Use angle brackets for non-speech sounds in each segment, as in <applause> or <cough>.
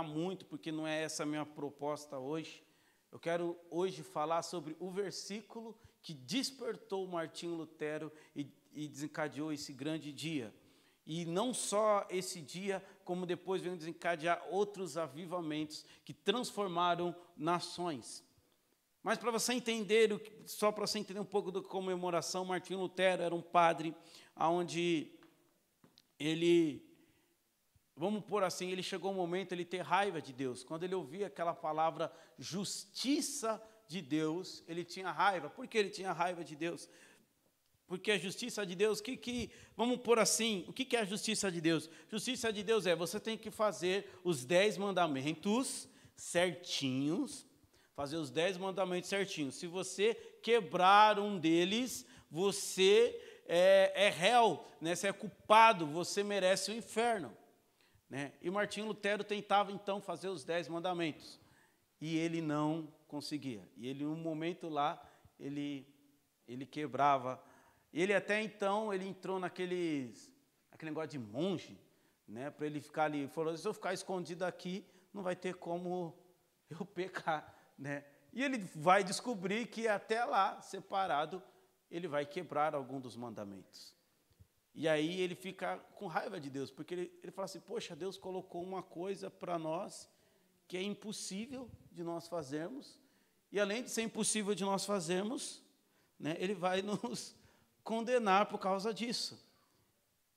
muito, porque não é essa a minha proposta hoje. Eu quero hoje falar sobre o versículo que despertou Martinho Lutero e, e desencadeou esse grande dia. E não só esse dia, como depois veio desencadear outros avivamentos que transformaram nações. Mas para você entender, só para você entender um pouco da comemoração, Martinho Lutero era um padre onde ele vamos por assim, ele chegou um momento ele ter raiva de Deus. Quando ele ouvia aquela palavra justiça de Deus, ele tinha raiva. Por que ele tinha raiva de Deus? Porque a justiça de Deus, que, que vamos por assim, o que, que é a justiça de Deus? Justiça de Deus é você tem que fazer os dez mandamentos certinhos, fazer os dez mandamentos certinhos. Se você quebrar um deles, você é, é réu, né? você é culpado, você merece o inferno. Né? E Martinho Lutero tentava então fazer os dez mandamentos. E ele não conseguia. E ele, um momento lá, ele, ele quebrava. Ele até então, ele entrou naqueles, aquele negócio de monge, né? para ele ficar ali. Ele falou, se eu ficar escondido aqui, não vai ter como <laughs> eu pecar. Né? E ele vai descobrir que até lá, separado, ele vai quebrar algum dos mandamentos. E aí ele fica com raiva de Deus, porque ele, ele fala assim: Poxa, Deus colocou uma coisa para nós que é impossível de nós fazermos, e além de ser impossível de nós fazermos, né, ele vai <laughs> nos condenar por causa disso.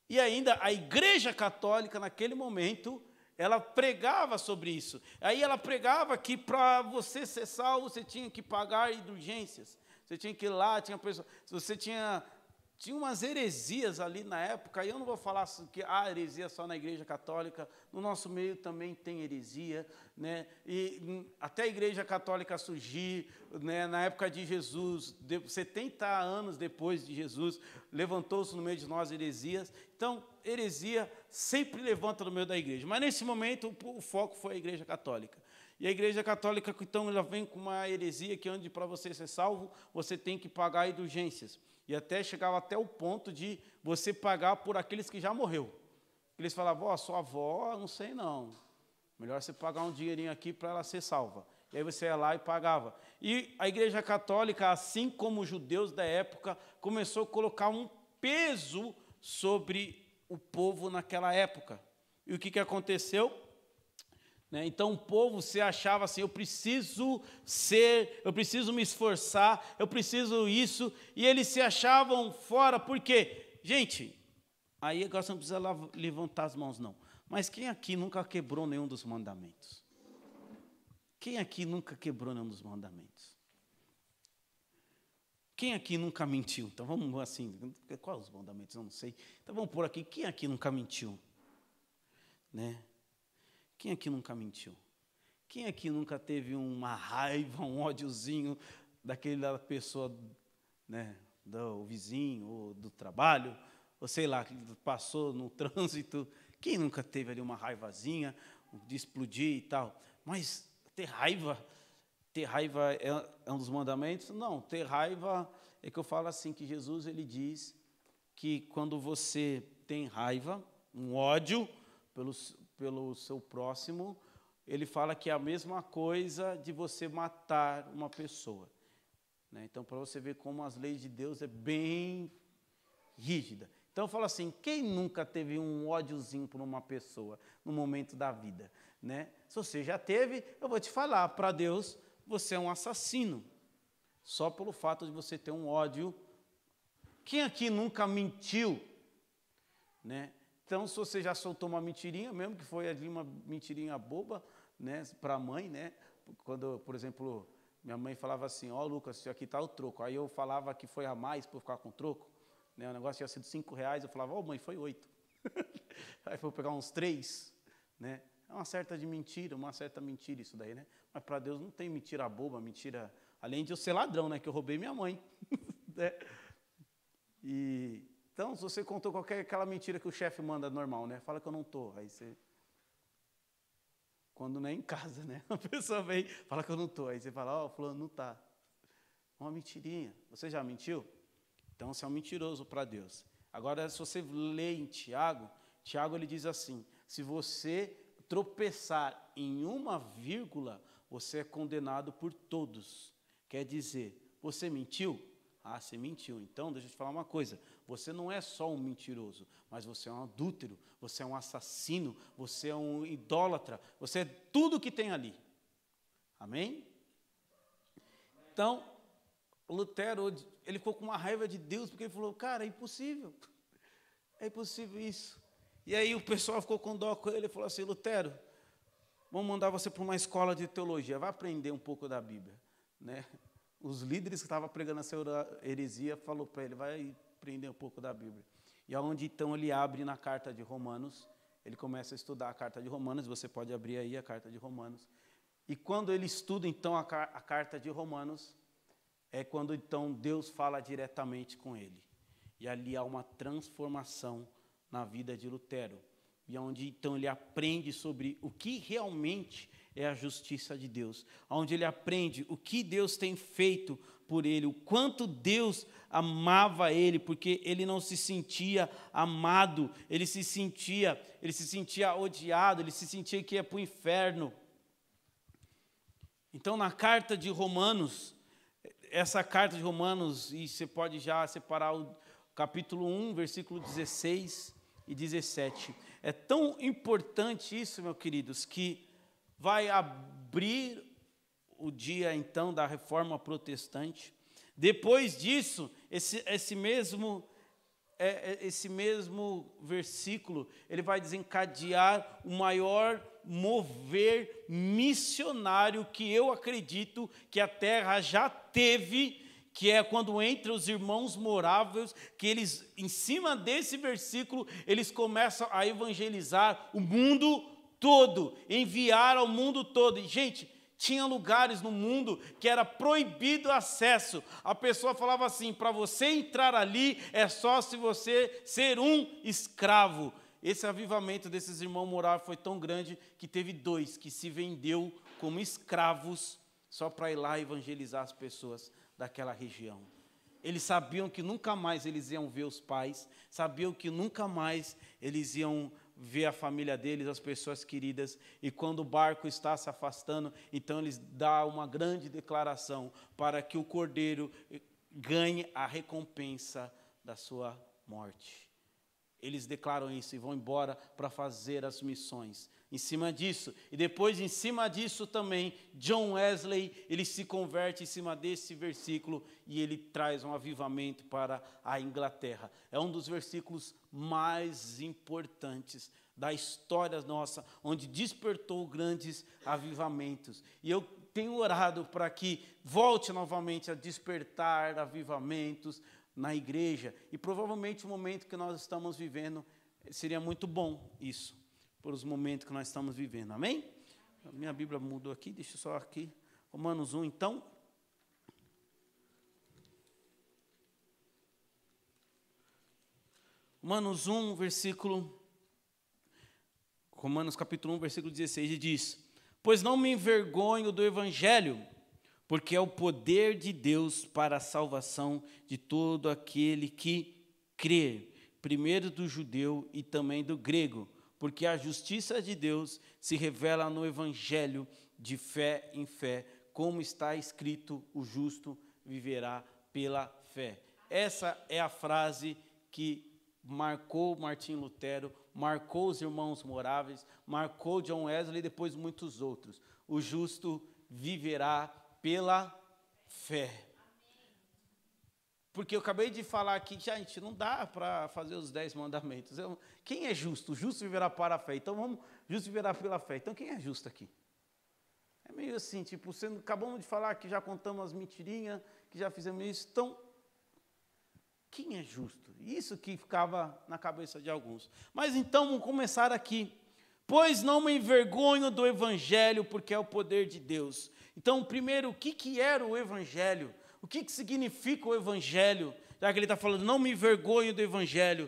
E ainda a Igreja Católica, naquele momento, ela pregava sobre isso. Aí ela pregava que para você ser salvo, você tinha que pagar indulgências. Você tinha que ir lá, tinha pessoa, você tinha tinha umas heresias ali na época, e eu não vou falar que há ah, heresia só na igreja católica, no nosso meio também tem heresia, né? e hum, até a igreja católica surgir, né, na época de Jesus, 70 anos depois de Jesus, levantou-se no meio de nós heresias, então heresia sempre levanta no meio da igreja, mas nesse momento o foco foi a igreja católica. E a igreja católica, então, ela vem com uma heresia que, onde para você ser salvo, você tem que pagar indulgências. E até chegava até o ponto de você pagar por aqueles que já morreu. Eles falavam, ó, oh, sua avó, não sei não. Melhor você pagar um dinheirinho aqui para ela ser salva. E aí você ia lá e pagava. E a igreja católica, assim como os judeus da época, começou a colocar um peso sobre o povo naquela época. E o que, que aconteceu? Né? Então o povo se achava assim: eu preciso ser, eu preciso me esforçar, eu preciso isso, e eles se achavam fora, por quê? Gente, aí agora você não precisa levantar as mãos, não. Mas quem aqui nunca quebrou nenhum dos mandamentos? Quem aqui nunca quebrou nenhum dos mandamentos? Quem aqui nunca mentiu? Então vamos assim, quais os mandamentos? Eu não sei. Então vamos por aqui, quem aqui nunca mentiu? Né? Quem aqui nunca mentiu? Quem aqui nunca teve uma raiva, um ódiozinho daquela pessoa, né, do vizinho, ou do trabalho, ou sei lá, que passou no <laughs> trânsito? Quem nunca teve ali uma raivazinha de explodir e tal? Mas ter raiva, ter raiva é, é um dos mandamentos? Não, ter raiva é que eu falo assim que Jesus ele diz que quando você tem raiva, um ódio pelos, pelo seu próximo, ele fala que é a mesma coisa de você matar uma pessoa. Né? Então, para você ver como as leis de Deus é bem rígida. Então, fala assim: quem nunca teve um ódiozinho por uma pessoa no momento da vida? Né? Se você já teve, eu vou te falar: para Deus, você é um assassino. Só pelo fato de você ter um ódio. Quem aqui nunca mentiu? Né? Então, se você já soltou uma mentirinha, mesmo que foi ali uma mentirinha boba, né, para a mãe, né? Quando, por exemplo, minha mãe falava assim, ó oh, Lucas, aqui está o troco. Aí eu falava que foi a mais por ficar com o troco. Né, o negócio tinha sido cinco reais, eu falava, ó oh, mãe, foi oito. <laughs> Aí foi pegar uns três, né? É uma certa de mentira, uma certa mentira isso daí, né? Mas para Deus não tem mentira boba, mentira... Além de eu ser ladrão, né? Que eu roubei minha mãe. <laughs> né? E então, se você contou qualquer aquela mentira que o chefe manda normal, né? Fala que eu não tô. Aí você quando não é em casa, né? <laughs> A pessoa vem, fala que eu não tô. Aí você fala: "Ó, oh, fulano não tá". Uma mentirinha. Você já mentiu? Então você é um mentiroso para Deus. Agora, se você lê em Tiago, Tiago ele diz assim: se você tropeçar em uma vírgula, você é condenado por todos. Quer dizer, você mentiu? Ah, você mentiu. Então, deixa eu te falar uma coisa. Você não é só um mentiroso, mas você é um adúltero, você é um assassino, você é um idólatra, você é tudo que tem ali. Amém? Então, Lutero, ele ficou com uma raiva de Deus, porque ele falou, cara, é impossível. É impossível isso. E aí o pessoal ficou com dó com ele e falou assim, Lutero, vamos mandar você para uma escola de teologia, vai aprender um pouco da Bíblia. Né? Os líderes que estavam pregando essa heresia falou para ele, vai aprender um pouco da Bíblia. E aonde então ele abre na carta de Romanos, ele começa a estudar a carta de Romanos, você pode abrir aí a carta de Romanos. E quando ele estuda então a, a carta de Romanos, é quando então Deus fala diretamente com ele. E ali há uma transformação na vida de Lutero. E onde então ele aprende sobre o que realmente é a justiça de Deus, onde ele aprende o que Deus tem feito por ele, o quanto Deus amava ele, porque ele não se sentia amado, ele se sentia, ele se sentia odiado, ele se sentia que ia para o inferno. Então, na carta de Romanos, essa carta de Romanos, e você pode já separar o capítulo 1, versículo 16 e 17. É tão importante isso, meus queridos, que vai abrir o dia então da reforma protestante. Depois disso, esse, esse mesmo é, é, esse mesmo versículo, ele vai desencadear o maior mover missionário que eu acredito que a terra já teve, que é quando entre os irmãos moráveis, que eles, em cima desse versículo, eles começam a evangelizar o mundo todo, enviar ao mundo todo. E, gente, tinha lugares no mundo que era proibido acesso. A pessoa falava assim: para você entrar ali é só se você ser um escravo. Esse avivamento desses irmãos morar foi tão grande que teve dois que se vendeu como escravos só para ir lá evangelizar as pessoas daquela região. Eles sabiam que nunca mais eles iam ver os pais, sabiam que nunca mais eles iam ver a família deles, as pessoas queridas, e quando o barco está se afastando, então eles dão uma grande declaração para que o cordeiro ganhe a recompensa da sua morte. Eles declaram isso e vão embora para fazer as missões. Em cima disso, e depois em cima disso também, John Wesley, ele se converte em cima desse versículo e ele traz um avivamento para a Inglaterra. É um dos versículos mais importantes da história nossa, onde despertou grandes avivamentos. E eu tenho orado para que volte novamente a despertar avivamentos, na igreja. E provavelmente o momento que nós estamos vivendo seria muito bom isso, por os momentos que nós estamos vivendo. Amém? A minha Bíblia mudou aqui, deixa só aqui. Romanos 1, então. Romanos 1, versículo. Romanos capítulo 1, versículo 16, diz: Pois não me envergonho do evangelho porque é o poder de Deus para a salvação de todo aquele que crê, primeiro do judeu e também do grego, porque a justiça de Deus se revela no evangelho de fé em fé, como está escrito: o justo viverá pela fé. Essa é a frase que marcou Martim Lutero, marcou os irmãos moráveis, marcou John Wesley e depois muitos outros. O justo viverá pela fé. Porque eu acabei de falar aqui, gente, não dá para fazer os dez mandamentos. Eu, quem é justo? O justo viverá para a fé. Então vamos, justo viverá pela fé. Então quem é justo aqui? É meio assim, tipo, você, acabamos de falar que já contamos as mentirinhas, que já fizemos isso. Então, quem é justo? Isso que ficava na cabeça de alguns. Mas então vamos começar aqui. Pois não me envergonho do Evangelho, porque é o poder de Deus então, primeiro, o que, que era o Evangelho? O que, que significa o Evangelho? Já que ele está falando, não me envergonho do Evangelho.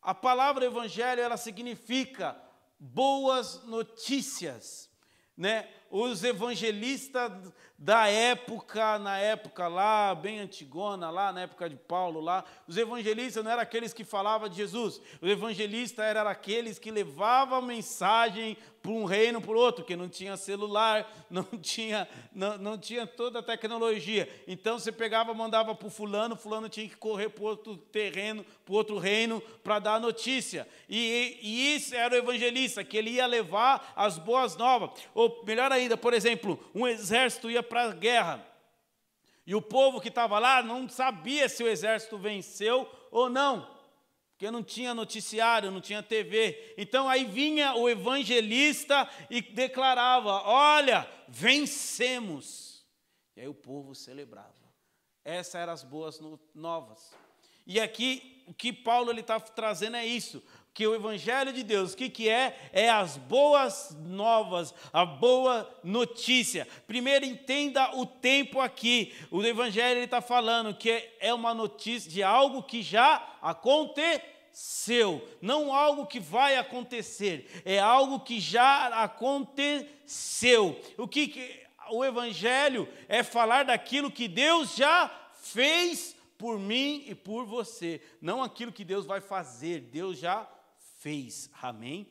A palavra Evangelho, ela significa boas notícias. Né? Os evangelistas da época, na época lá, bem antigona, lá na época de Paulo, lá, os evangelistas não eram aqueles que falavam de Jesus, os evangelistas eram aqueles que levavam a mensagem para um reino, para o outro, que não tinha celular, <laughs> não tinha, não, não tinha toda a tecnologia. Então você pegava, mandava para o fulano, fulano tinha que correr para outro terreno, para outro reino, para dar a notícia. E, e isso era o evangelista, que ele ia levar as boas novas. Ou melhor ainda, por exemplo, um exército ia para a guerra. E o povo que estava lá não sabia se o exército venceu ou não porque não tinha noticiário, não tinha TV. Então aí vinha o evangelista e declarava: Olha, vencemos. E aí o povo celebrava. Essas eram as boas novas. E aqui o que Paulo está trazendo é isso: que o Evangelho de Deus, o que, que é? É as boas novas, a boa notícia. Primeiro, entenda o tempo aqui. O Evangelho está falando que é uma notícia de algo que já aconteceu, não algo que vai acontecer, é algo que já aconteceu. O que, que o Evangelho é falar daquilo que Deus já fez por mim e por você, não aquilo que Deus vai fazer, Deus já fez. Amém? Amém?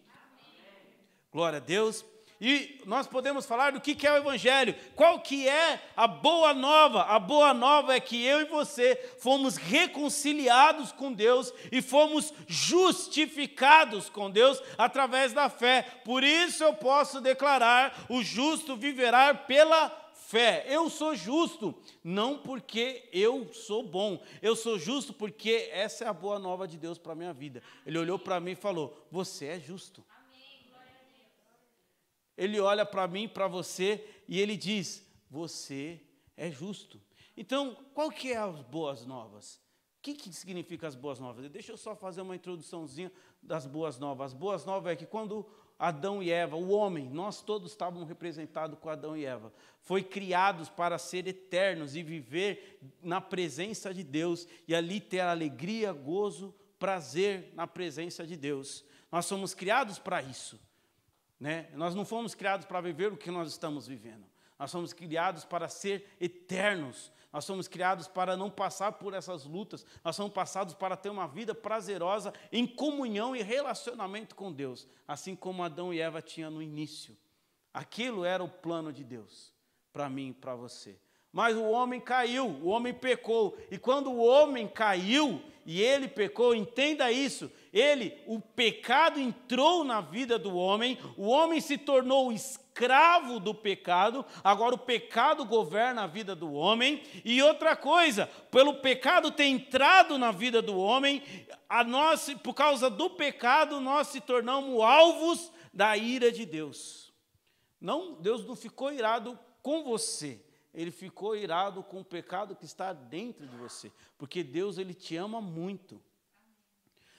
Glória a Deus. E nós podemos falar do que é o Evangelho. Qual que é a boa nova? A boa nova é que eu e você fomos reconciliados com Deus e fomos justificados com Deus através da fé. Por isso eu posso declarar: o justo viverá pela fé. Eu sou justo, não porque eu sou bom. Eu sou justo porque essa é a boa nova de Deus para a minha vida. Ele olhou para mim e falou: Você é justo. Ele olha para mim, para você, e ele diz: Você é justo. Então, qual que é as boas novas? O que, que significa as boas novas? Deixa eu só fazer uma introduçãozinha das boas novas. As boas novas é que quando Adão e Eva, o homem, nós todos estávamos representados com Adão e Eva. Foi criados para ser eternos e viver na presença de Deus e ali ter alegria, gozo, prazer na presença de Deus. Nós somos criados para isso. Né? Nós não fomos criados para viver o que nós estamos vivendo. Nós somos criados para ser eternos. Nós somos criados para não passar por essas lutas. Nós somos passados para ter uma vida prazerosa em comunhão e relacionamento com Deus, assim como Adão e Eva tinham no início. Aquilo era o plano de Deus para mim e para você. Mas o homem caiu, o homem pecou. E quando o homem caiu e ele pecou, entenda isso. Ele, o pecado entrou na vida do homem, o homem se tornou escravo do pecado, agora o pecado governa a vida do homem. E outra coisa, pelo pecado ter entrado na vida do homem, a nós, por causa do pecado, nós se tornamos alvos da ira de Deus. Não, Deus não ficou irado com você ele ficou irado com o pecado que está dentro de você, porque Deus ele te ama muito.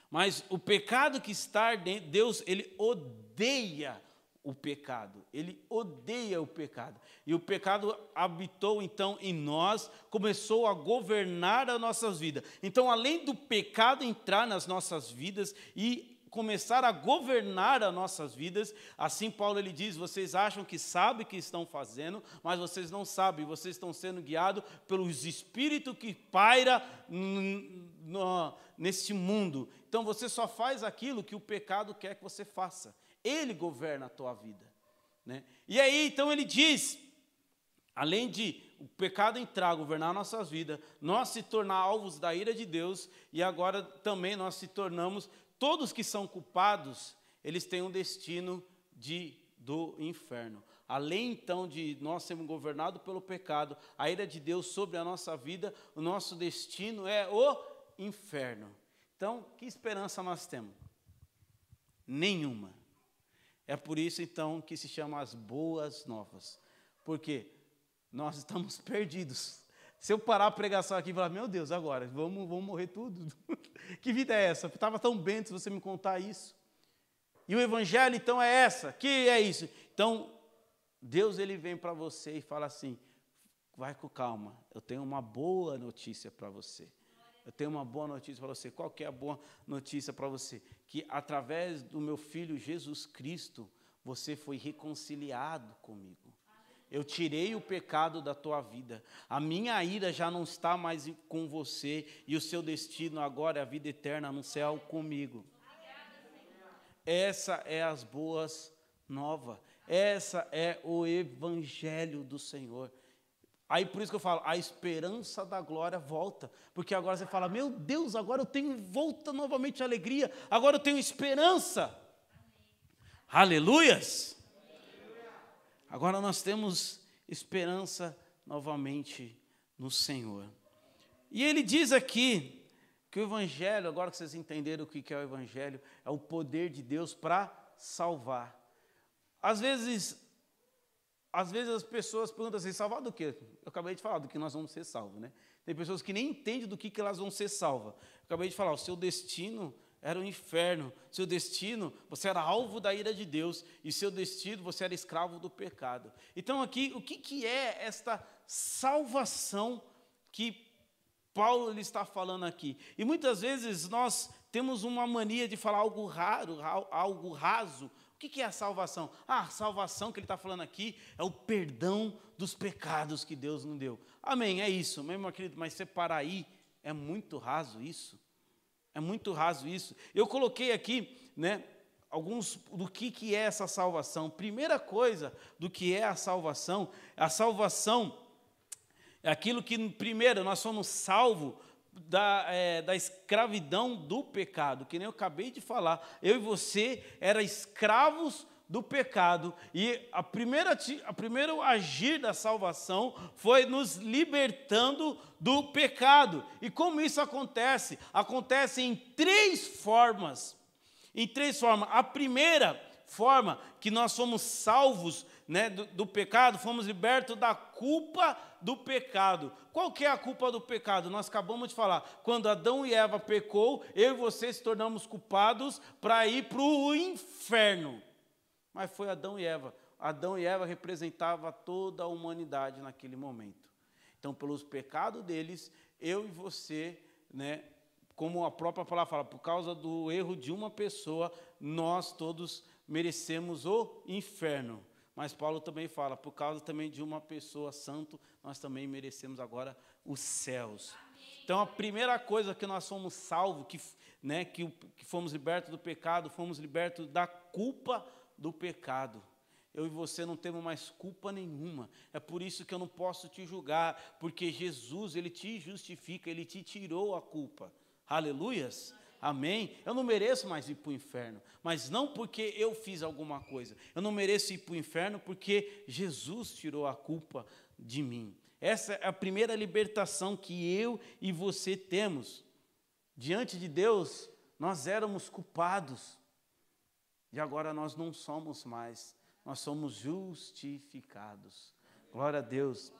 Mas o pecado que está dentro, Deus ele odeia o pecado. Ele odeia o pecado. E o pecado habitou então em nós, começou a governar as nossas vidas. Então, além do pecado entrar nas nossas vidas e começar a governar as nossas vidas. Assim Paulo ele diz: "Vocês acham que sabem o que estão fazendo, mas vocês não sabem, vocês estão sendo guiados pelos espíritos que paira neste mundo. Então você só faz aquilo que o pecado quer que você faça. Ele governa a tua vida, né? E aí então ele diz, além de o pecado entrar, governar nossas vidas, nós se tornar alvos da ira de Deus e agora também nós se tornamos todos que são culpados, eles têm um destino de do inferno. Além então de nós sermos governados pelo pecado, a ira de Deus sobre a nossa vida, o nosso destino é o inferno. Então, que esperança nós temos? Nenhuma. É por isso então que se chama as boas novas. Porque nós estamos <laughs> perdidos. Se eu parar a pregação aqui e falar, meu Deus, agora, vamos, vamos morrer tudo. <laughs> que vida é essa? Estava tão bem se você me contar isso. E o evangelho, então, é essa. Que é isso? Então, Deus, ele vem para você e fala assim, vai com calma, eu tenho uma boa notícia para você. Eu tenho uma boa notícia para você. Qual que é a boa notícia para você? Que através do meu filho Jesus Cristo, você foi reconciliado comigo. Eu tirei o pecado da tua vida. A minha ira já não está mais com você e o seu destino agora é a vida eterna no céu comigo. Essa é as boas novas. Essa é o evangelho do Senhor. Aí por isso que eu falo, a esperança da glória volta. Porque agora você fala, meu Deus, agora eu tenho volta novamente a alegria, agora eu tenho esperança. Aleluias! Agora nós temos esperança novamente no Senhor. E ele diz aqui que o Evangelho, agora que vocês entenderam o que é o Evangelho, é o poder de Deus para salvar. Às vezes, às vezes as pessoas perguntam assim, salvar do quê? Eu acabei de falar do que nós vamos ser salvos, né? Tem pessoas que nem entendem do que, que elas vão ser salvas. Eu acabei de falar, o seu destino era o inferno. Seu destino, você era alvo da ira de Deus. E seu destino, você era escravo do pecado. Então, aqui, o que, que é esta salvação que Paulo está falando aqui? E muitas vezes nós temos uma mania de falar algo raro, algo raso. O que, que é a salvação? Ah, a salvação que ele está falando aqui é o perdão dos pecados que Deus nos deu. Amém, é isso, meu querido, mas separar aí é muito raso isso. É muito raso isso. Eu coloquei aqui, né, alguns do que, que é essa salvação. Primeira coisa do que é a salvação, a salvação é aquilo que, primeiro, nós somos salvos da, é, da escravidão do pecado, que nem eu acabei de falar. Eu e você eram escravos do pecado. E a primeira, a primeiro agir da salvação foi nos libertando do pecado. E como isso acontece? Acontece em três formas. Em três formas. A primeira forma que nós somos salvos né, do, do, pecado, fomos libertos da culpa do pecado. Qual que é a culpa do pecado? Nós acabamos de falar. Quando Adão e Eva pecou, eu e você se tornamos culpados para ir para o inferno mas foi Adão e Eva. Adão e Eva representava toda a humanidade naquele momento. Então, pelos pecados deles, eu e você, né, como a própria palavra fala, por causa do erro de uma pessoa, nós todos merecemos o inferno. Mas Paulo também fala, por causa também de uma pessoa santo, nós também merecemos agora os céus. Então, a primeira coisa que nós somos salvos, que, né, que, que fomos libertos do pecado, fomos libertos da culpa do pecado. Eu e você não temos mais culpa nenhuma. É por isso que eu não posso te julgar, porque Jesus, ele te justifica, ele te tirou a culpa. Aleluias. Amém? Eu não mereço mais ir para o inferno, mas não porque eu fiz alguma coisa. Eu não mereço ir para o inferno porque Jesus tirou a culpa de mim. Essa é a primeira libertação que eu e você temos. Diante de Deus, nós éramos culpados. E agora nós não somos mais, nós somos justificados. Glória a Deus.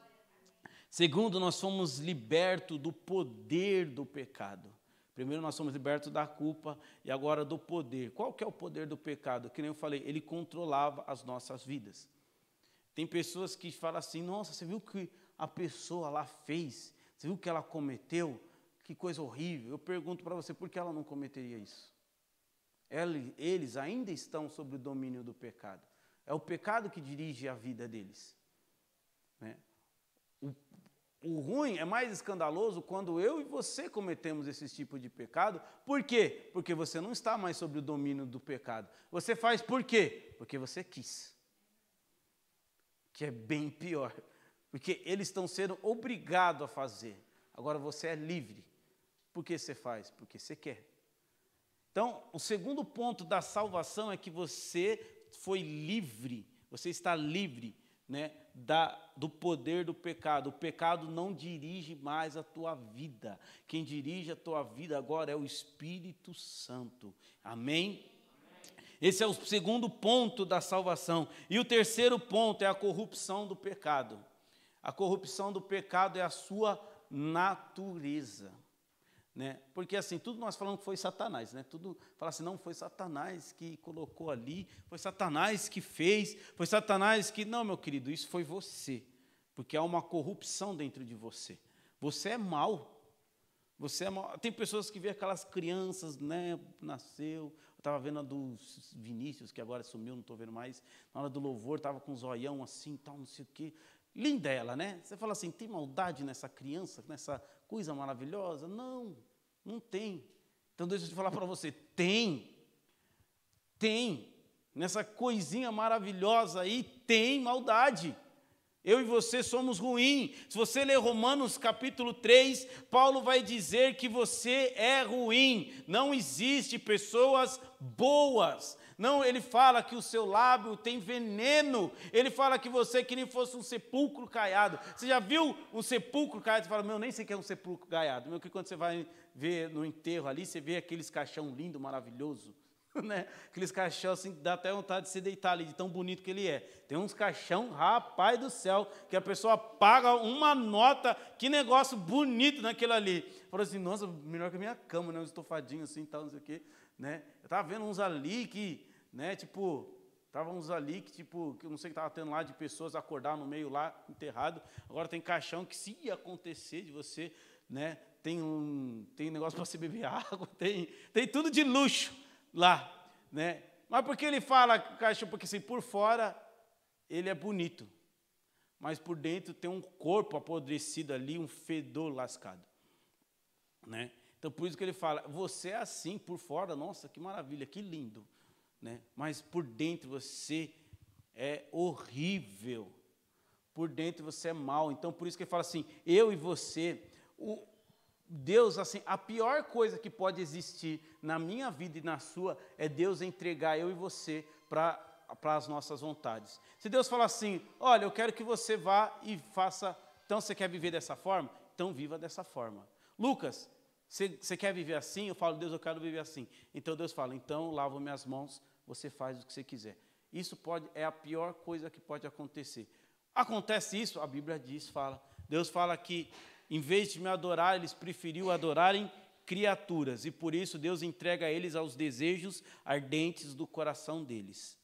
Segundo, nós somos libertos do poder do pecado. Primeiro nós somos libertos da culpa e agora do poder. Qual que é o poder do pecado? Que nem eu falei, ele controlava as nossas vidas. Tem pessoas que falam assim: "Nossa, você viu o que a pessoa lá fez? Você viu o que ela cometeu? Que coisa horrível". Eu pergunto para você, por que ela não cometeria isso? Eles ainda estão sob o domínio do pecado. É o pecado que dirige a vida deles. Né? O, o ruim é mais escandaloso quando eu e você cometemos esse tipo de pecado. Por quê? Porque você não está mais sob o domínio do pecado. Você faz por quê? Porque você quis. Que é bem pior. Porque eles estão sendo obrigados a fazer. Agora você é livre. Por que você faz? Porque você quer. Então, o segundo ponto da salvação é que você foi livre, você está livre né, da, do poder do pecado. O pecado não dirige mais a tua vida. Quem dirige a tua vida agora é o Espírito Santo. Amém? Esse é o segundo ponto da salvação. E o terceiro ponto é a corrupção do pecado. A corrupção do pecado é a sua natureza. Né? Porque assim, tudo nós falamos que foi Satanás, né? Tudo fala assim, não foi Satanás que colocou ali, foi Satanás que fez, foi Satanás que não, meu querido, isso foi você. Porque há uma corrupção dentro de você. Você é mal. Você é mal. Tem pessoas que vê aquelas crianças, né, nasceu, Eu estava vendo a do Vinícius, que agora sumiu, não estou vendo mais. Na hora do louvor, estava com um zoião assim, tal, não sei o quê. Linda ela, né? Você fala assim, tem maldade nessa criança, nessa coisa maravilhosa? Não, não tem. Então deixa eu falar para você, tem. Tem. Nessa coisinha maravilhosa aí, tem maldade. Eu e você somos ruins. Se você ler Romanos capítulo 3, Paulo vai dizer que você é ruim. Não existe pessoas boas. Não, ele fala que o seu lábio tem veneno. Ele fala que você é que nem fosse um sepulcro caiado. Você já viu um sepulcro caiado? Você fala, meu, nem sei que é um sepulcro caiado. Meu, que quando você vai ver no enterro ali, você vê aqueles caixão lindo, maravilhoso. <laughs> né? Aqueles caixão assim, dá até vontade de se deitar ali, de tão bonito que ele é. Tem uns caixão, rapaz do céu, que a pessoa paga uma nota, que negócio bonito naquele ali. Falou assim, nossa, melhor que a minha cama, né? Um estofadinho assim, tal, não sei o quê, né? Eu tava vendo uns ali que, né, tipo, tava uns ali que, tipo, que eu não sei o que estava tendo lá de pessoas acordar no meio lá, enterrado. Agora tem caixão que se acontecer de você, né? Tem um, tem negócio <laughs> para você beber água, tem, tem tudo de luxo lá, né? Mas por que ele fala cachorro? Porque assim, por fora ele é bonito, mas por dentro tem um corpo apodrecido ali, um fedor lascado, né? Então por isso que ele fala, você é assim por fora, nossa, que maravilha, que lindo, né? Mas por dentro você é horrível. Por dentro você é mal. Então por isso que ele fala assim, eu e você, o, Deus, assim, a pior coisa que pode existir na minha vida e na sua é Deus entregar eu e você para as nossas vontades. Se Deus falar assim, olha, eu quero que você vá e faça, então você quer viver dessa forma? Então viva dessa forma. Lucas, você, você quer viver assim? Eu falo, Deus, eu quero viver assim. Então Deus fala, então lavo minhas mãos, você faz o que você quiser. Isso pode, é a pior coisa que pode acontecer. Acontece isso? A Bíblia diz, fala. Deus fala que em vez de me adorar, eles preferiu adorarem criaturas, e por isso Deus entrega eles aos desejos ardentes do coração deles.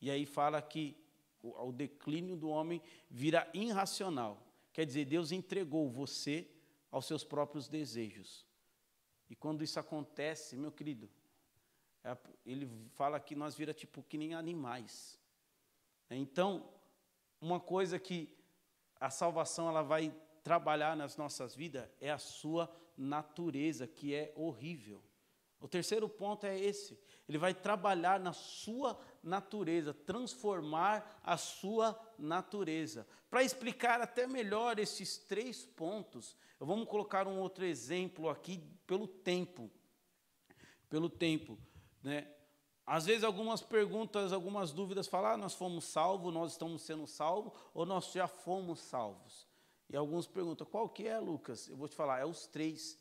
E aí fala que o, o declínio do homem vira irracional. Quer dizer, Deus entregou você aos seus próprios desejos. E quando isso acontece, meu querido, é, ele fala que nós vira tipo que nem animais. Então, uma coisa que a salvação ela vai trabalhar nas nossas vidas é a sua natureza, que é horrível. O terceiro ponto é esse. Ele vai trabalhar na sua natureza, transformar a sua natureza. Para explicar até melhor esses três pontos, vamos colocar um outro exemplo aqui pelo tempo. Pelo tempo, né? Às vezes algumas perguntas, algumas dúvidas falam, ah, nós fomos salvos, nós estamos sendo salvos, ou nós já fomos salvos. E alguns perguntam, qual que é, Lucas? Eu vou te falar, é os três.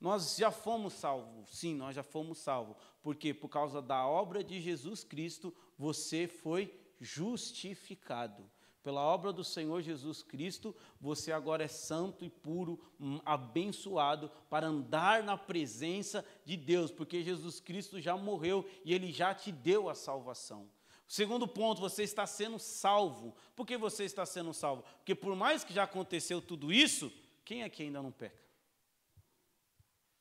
Nós já fomos salvos, sim, nós já fomos salvos. Porque por causa da obra de Jesus Cristo, você foi justificado. Pela obra do Senhor Jesus Cristo, você agora é santo e puro, hum, abençoado para andar na presença de Deus, porque Jesus Cristo já morreu e ele já te deu a salvação. Segundo ponto, você está sendo salvo. Por que você está sendo salvo? Porque por mais que já aconteceu tudo isso, quem é que ainda não peca?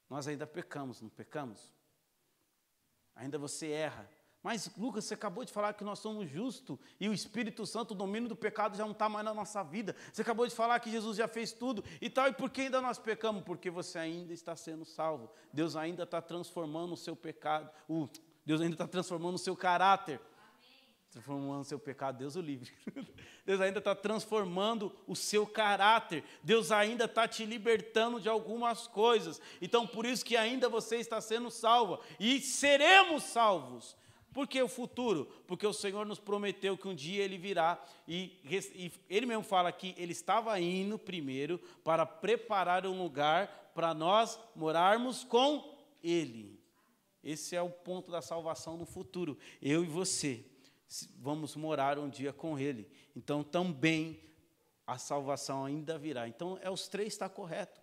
Nós ainda pecamos, não pecamos? Ainda você erra. Mas, Lucas, você acabou de falar que nós somos justos e o Espírito Santo, o domínio do pecado já não está mais na nossa vida. Você acabou de falar que Jesus já fez tudo e tal. E por que ainda nós pecamos? Porque você ainda está sendo salvo. Deus ainda está transformando o seu pecado. O, Deus ainda está transformando o seu caráter transformando seu pecado, Deus o livre. <laughs> Deus ainda está transformando o seu caráter. Deus ainda está te libertando de algumas coisas. Então, por isso que ainda você está sendo salvo. E seremos salvos. Por que o futuro? Porque o Senhor nos prometeu que um dia Ele virá. E, e Ele mesmo fala que Ele estava indo primeiro para preparar um lugar para nós morarmos com Ele. Esse é o ponto da salvação no futuro. Eu e você vamos morar um dia com Ele. Então também a salvação ainda virá. Então é os três está correto.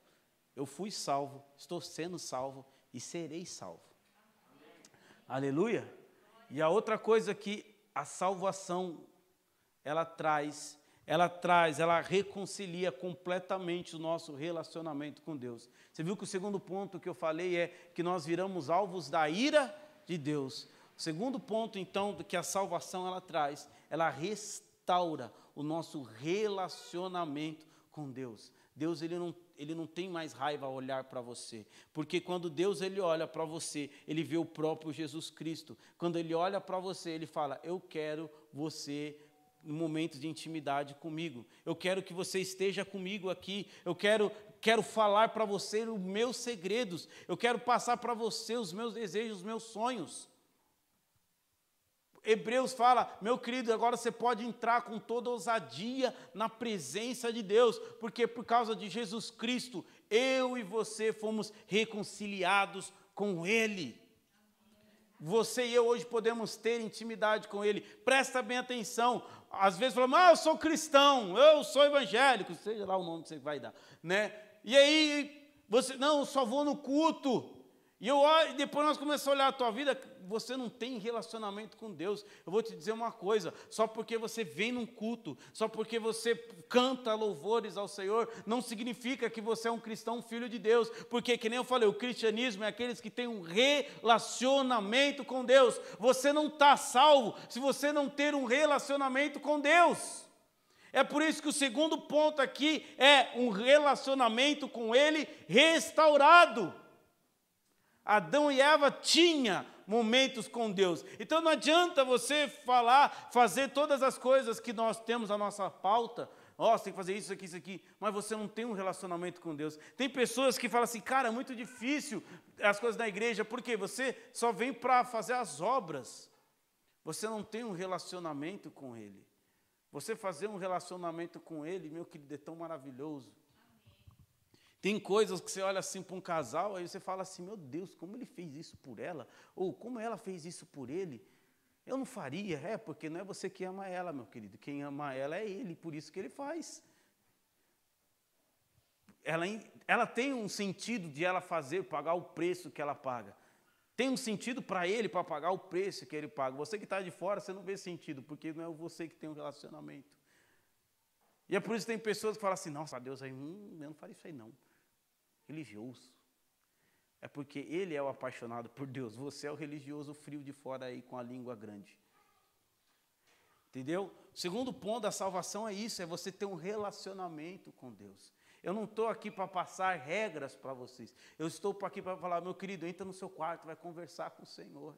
Eu fui salvo, estou sendo salvo e serei salvo. Amém. Aleluia. E a outra coisa que a salvação ela traz, ela traz, ela reconcilia completamente o nosso relacionamento com Deus. Você viu que o segundo ponto que eu falei é que nós viramos alvos da ira de Deus. O segundo ponto, então, que a salvação ela traz, ela restaura o nosso relacionamento com Deus. Deus ele não, ele não tem mais raiva a olhar para você, porque quando Deus ele olha para você, ele vê o próprio Jesus Cristo. Quando ele olha para você, ele fala: "Eu quero você em momentos de intimidade comigo. Eu quero que você esteja comigo aqui. Eu quero quero falar para você os meus segredos. Eu quero passar para você os meus desejos, os meus sonhos. Hebreus fala, meu querido, agora você pode entrar com toda ousadia na presença de Deus, porque por causa de Jesus Cristo, eu e você fomos reconciliados com Ele. Você e eu hoje podemos ter intimidade com Ele. Presta bem atenção. Às vezes falamos, ah, eu sou cristão, eu sou evangélico, seja lá o nome que você vai dar, né? E aí você, não, eu só vou no culto. E eu depois nós começamos a olhar a tua vida, você não tem relacionamento com Deus. Eu vou te dizer uma coisa: só porque você vem num culto, só porque você canta louvores ao Senhor, não significa que você é um cristão, filho de Deus. Porque, que nem eu falei, o cristianismo é aqueles que têm um relacionamento com Deus. Você não está salvo se você não ter um relacionamento com Deus. É por isso que o segundo ponto aqui é um relacionamento com Ele restaurado. Adão e Eva tinham momentos com Deus. Então não adianta você falar, fazer todas as coisas que nós temos na nossa pauta. Ó, oh, tem que fazer isso aqui, isso aqui, mas você não tem um relacionamento com Deus. Tem pessoas que falam assim, cara, é muito difícil as coisas da igreja, porque você só vem para fazer as obras. Você não tem um relacionamento com Ele. Você fazer um relacionamento com Ele, meu querido, é tão maravilhoso. Tem coisas que você olha assim para um casal, aí você fala assim: meu Deus, como ele fez isso por ela? Ou como ela fez isso por ele? Eu não faria, é, porque não é você que ama ela, meu querido. Quem ama ela é ele, por isso que ele faz. Ela, ela tem um sentido de ela fazer, pagar o preço que ela paga. Tem um sentido para ele, para pagar o preço que ele paga. Você que está de fora, você não vê sentido, porque não é você que tem um relacionamento. E é por isso que tem pessoas que falam assim: nossa, Deus, aí, hum, eu não faria isso aí não religioso. É porque ele é o apaixonado por Deus. Você é o religioso frio de fora aí com a língua grande. Entendeu? Segundo ponto da salvação é isso, é você ter um relacionamento com Deus. Eu não estou aqui para passar regras para vocês. Eu estou aqui para falar, meu querido, entra no seu quarto, vai conversar com o Senhor.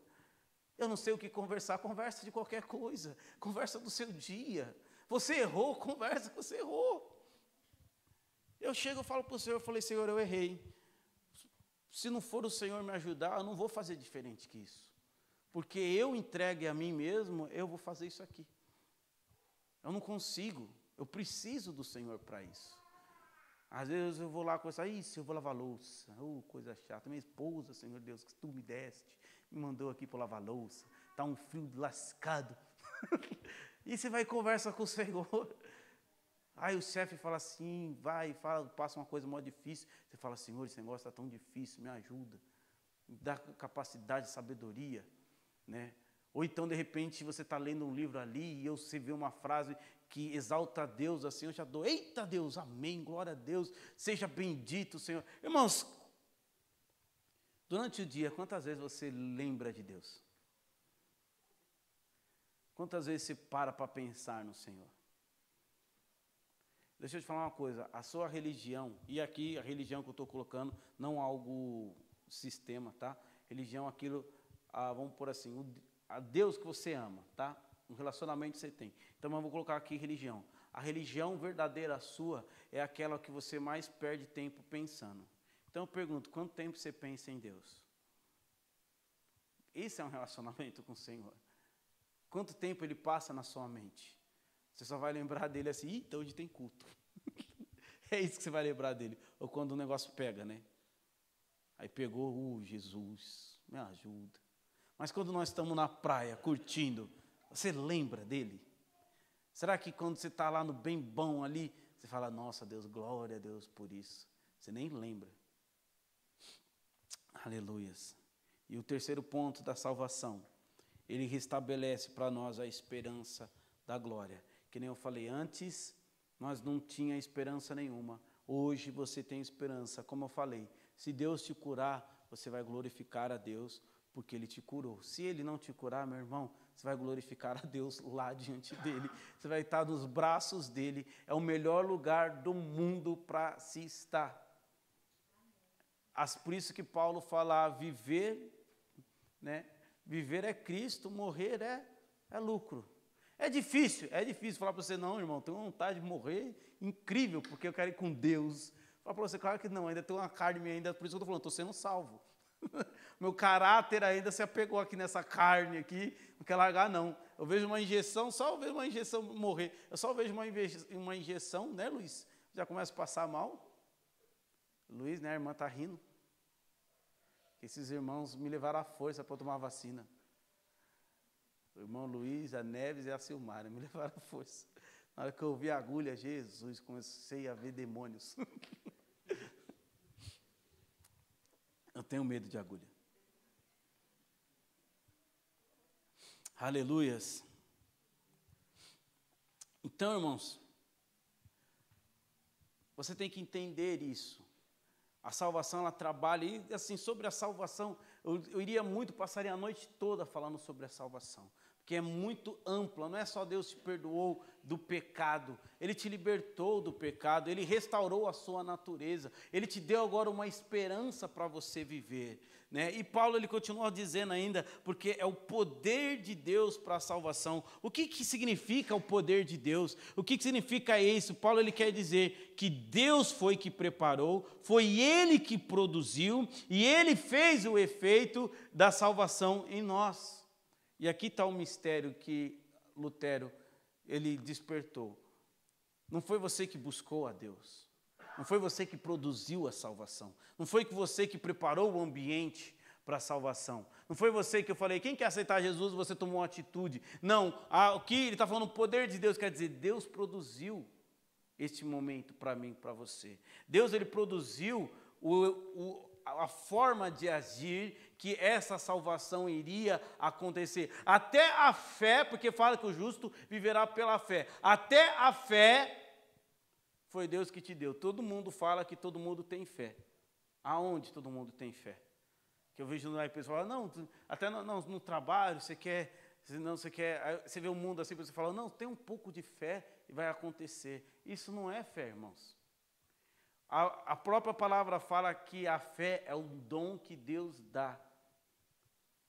Eu não sei o que conversar, conversa de qualquer coisa. Conversa do seu dia. Você errou, conversa que você errou. Eu chego e falo para o Senhor, eu falei, Senhor, eu errei. Se não for o Senhor me ajudar, eu não vou fazer diferente que isso. Porque eu entregue a mim mesmo, eu vou fazer isso aqui. Eu não consigo, eu preciso do Senhor para isso. Às vezes eu vou lá com essa, isso, eu vou lavar louça, oh, coisa chata. Minha esposa, Senhor Deus, que tu me deste, me mandou aqui para lavar louça, está um frio lascado. <laughs> e você vai e conversa com o Senhor. Aí o chefe fala assim, vai, fala, passa uma coisa mó difícil. Você fala, Senhor, esse negócio está tão difícil, me ajuda. Me dá capacidade, sabedoria. Né? Ou então, de repente, você está lendo um livro ali e você vê uma frase que exalta a Deus, assim, eu já dou, eita Deus, amém, glória a Deus, seja bendito, Senhor. Irmãos, durante o dia, quantas vezes você lembra de Deus? Quantas vezes você para para pensar no Senhor? Deixa eu te falar uma coisa, a sua religião, e aqui a religião que eu estou colocando, não algo sistema, tá? Religião, aquilo, ah, vamos por assim, o, a Deus que você ama, tá? Um relacionamento que você tem. Então eu vou colocar aqui religião. A religião verdadeira sua é aquela que você mais perde tempo pensando. Então eu pergunto, quanto tempo você pensa em Deus? Esse é um <laughs> relacionamento com o Senhor. Quanto tempo ele passa na sua mente? Você só vai lembrar dele assim, então hoje tem culto. <laughs> é isso que você vai lembrar dele. Ou quando o negócio pega, né? Aí pegou, uh, Jesus, me ajuda. Mas quando nós estamos na praia, curtindo, você lembra dele? Será que quando você está lá no bem bom ali, você fala, nossa Deus, glória a Deus por isso? Você nem lembra. Aleluias. E o terceiro ponto da salvação, ele restabelece para nós a esperança da glória. Que nem eu falei antes, nós não tinha esperança nenhuma. Hoje você tem esperança, como eu falei. Se Deus te curar, você vai glorificar a Deus, porque ele te curou. Se ele não te curar, meu irmão, você vai glorificar a Deus <laughs> lá diante dele. Você vai estar nos braços dele. É o melhor lugar do mundo para se estar. As, por isso que Paulo fala: viver, né? Viver é Cristo, morrer é, é lucro. É difícil, é difícil falar para você, não, irmão, tenho vontade de morrer, incrível, porque eu quero ir com Deus. Falar para você, claro que não, ainda tem uma carne ainda, por isso que eu estou falando, estou sendo salvo. <laughs> Meu caráter ainda se apegou aqui nessa carne aqui, não quer largar, não. Eu vejo uma injeção, só eu vejo uma injeção morrer. Eu só vejo uma injeção, né, Luiz? Já começa a passar mal. Luiz, né, a irmã está rindo. Esses irmãos me levaram à força para tomar vacina. O irmão Luiz, a Neves e a Silmara me <laughs> levaram à força. Na hora que eu vi a agulha, Jesus, comecei a ver demônios. <laughs> Eu tenho medo de agulha. Aleluias. Então, irmãos, você tem que entender isso. A salvação, ela trabalha, e assim, sobre a salvação, eu, eu iria muito, passaria a noite toda falando sobre a salvação que é muito ampla. Não é só Deus te perdoou do pecado, Ele te libertou do pecado, Ele restaurou a sua natureza, Ele te deu agora uma esperança para você viver. Né? E Paulo ele continua dizendo ainda, porque é o poder de Deus para a salvação. O que, que significa o poder de Deus? O que, que significa isso? Paulo ele quer dizer que Deus foi que preparou, foi Ele que produziu e Ele fez o efeito da salvação em nós. E aqui está o mistério que Lutero ele despertou. Não foi você que buscou a Deus. Não foi você que produziu a salvação. Não foi você que preparou o ambiente para a salvação. Não foi você que eu falei, quem quer aceitar Jesus, você tomou uma atitude. Não, aqui ele está falando o poder de Deus, quer dizer, Deus produziu este momento para mim, para você. Deus ele produziu o, o, a forma de agir que essa salvação iria acontecer. Até a fé, porque fala que o justo viverá pela fé. Até a fé foi Deus que te deu. Todo mundo fala que todo mundo tem fé. Aonde todo mundo tem fé? Que eu vejo no pessoal não, até no, no, no trabalho você quer, não, você quer, você vê o mundo assim, você fala, não, tem um pouco de fé e vai acontecer. Isso não é fé, irmãos. A, a própria palavra fala que a fé é um dom que Deus dá.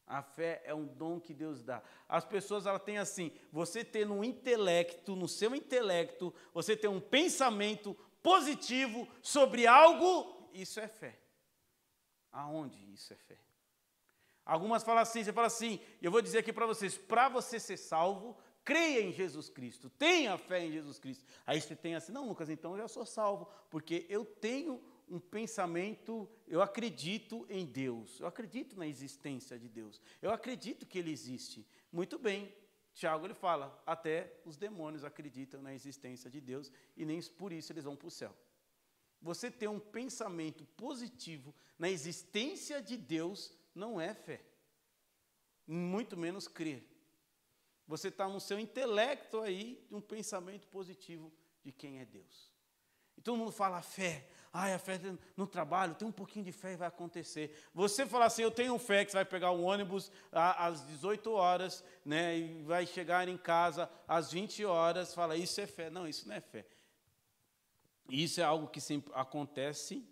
A fé é um dom que Deus dá. As pessoas elas têm assim, você ter no intelecto, no seu intelecto, você ter um pensamento positivo sobre algo, isso é fé. Aonde isso é fé? Algumas falam assim, você fala assim, eu vou dizer aqui para vocês, para você ser salvo, creia em Jesus Cristo, tenha fé em Jesus Cristo. Aí você tem assim, não, Lucas, então eu já sou salvo, porque eu tenho um pensamento, eu acredito em Deus, eu acredito na existência de Deus, eu acredito que Ele existe. Muito bem, Tiago ele fala, até os demônios acreditam na existência de Deus e nem por isso eles vão para o céu. Você ter um pensamento positivo na existência de Deus não é fé, muito menos crer. Você está no seu intelecto aí de um pensamento positivo de quem é Deus. E todo mundo fala fé. Ai, a fé no trabalho, tem um pouquinho de fé e vai acontecer. Você fala assim, eu tenho fé que você vai pegar um ônibus às 18 horas, né, e vai chegar em casa às 20 horas, fala, isso é fé. Não, isso não é fé. Isso é algo que sempre acontece,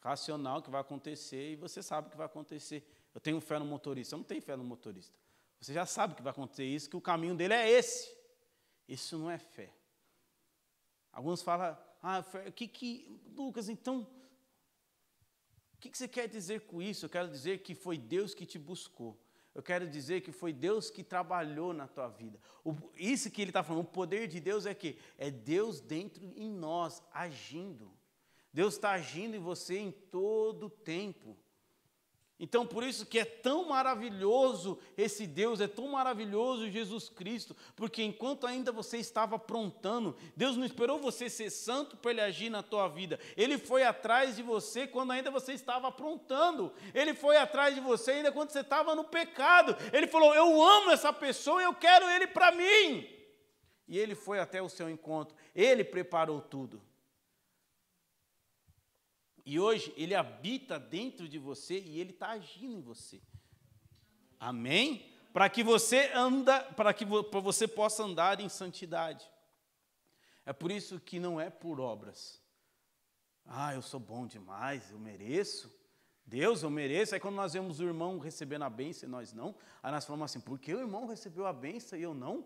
racional, que vai acontecer, e você sabe que vai acontecer. Eu tenho fé no motorista, eu não tenho fé no motorista. Você já sabe que vai acontecer isso, que o caminho dele é esse. Isso não é fé. Alguns falam, ah, o que que, Lucas, então, o que, que você quer dizer com isso? Eu quero dizer que foi Deus que te buscou. Eu quero dizer que foi Deus que trabalhou na tua vida. O, isso que ele está falando, o poder de Deus é que é Deus dentro em nós, agindo. Deus está agindo em você em todo o tempo. Então, por isso que é tão maravilhoso esse Deus, é tão maravilhoso Jesus Cristo, porque enquanto ainda você estava aprontando, Deus não esperou você ser santo para ele agir na tua vida. Ele foi atrás de você quando ainda você estava aprontando. Ele foi atrás de você ainda quando você estava no pecado. Ele falou: "Eu amo essa pessoa, eu quero ele para mim". E ele foi até o seu encontro. Ele preparou tudo. E hoje ele habita dentro de você e ele está agindo em você. Amém? Para que você anda, para que você possa andar em santidade. É por isso que não é por obras. Ah, eu sou bom demais, eu mereço. Deus, eu mereço. Aí quando nós vemos o irmão recebendo a bênção e nós não, aí nós falamos assim, por que o irmão recebeu a bênção e eu não?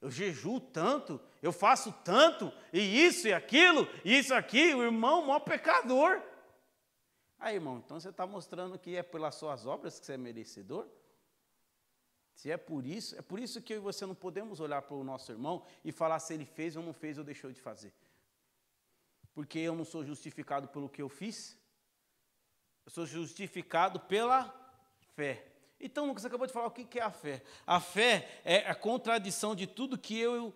Eu jejuo tanto, eu faço tanto, e isso e aquilo, e isso aqui, o irmão, maior pecador. Aí, irmão, então você está mostrando que é pelas suas obras que você é merecedor? Se é por isso, é por isso que eu e você não podemos olhar para o nosso irmão e falar se ele fez ou não fez ou deixou de fazer. Porque eu não sou justificado pelo que eu fiz, eu sou justificado pela fé. Então, Lucas acabou de falar o que é a fé. A fé é a contradição de tudo que eu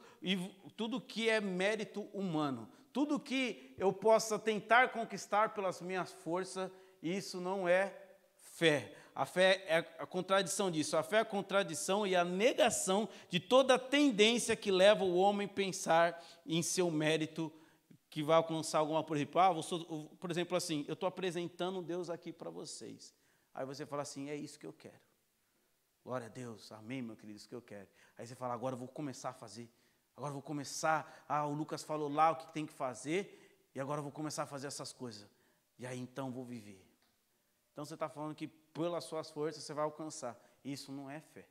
tudo que é mérito humano. Tudo que eu possa tentar conquistar pelas minhas forças, isso não é fé. A fé é a contradição disso. A fé é a contradição e a negação de toda tendência que leva o homem a pensar em seu mérito que vai alcançar alguma, exemplo, ah, por exemplo assim, eu estou apresentando Deus aqui para vocês. Aí você fala assim, é isso que eu quero. Glória a Deus, amém, meu querido, isso que eu quero. Aí você fala, agora eu vou começar a fazer. Agora vou começar, ah, o Lucas falou lá o que tem que fazer, e agora vou começar a fazer essas coisas. E aí então vou viver. Então você está falando que pelas suas forças você vai alcançar. Isso não é fé.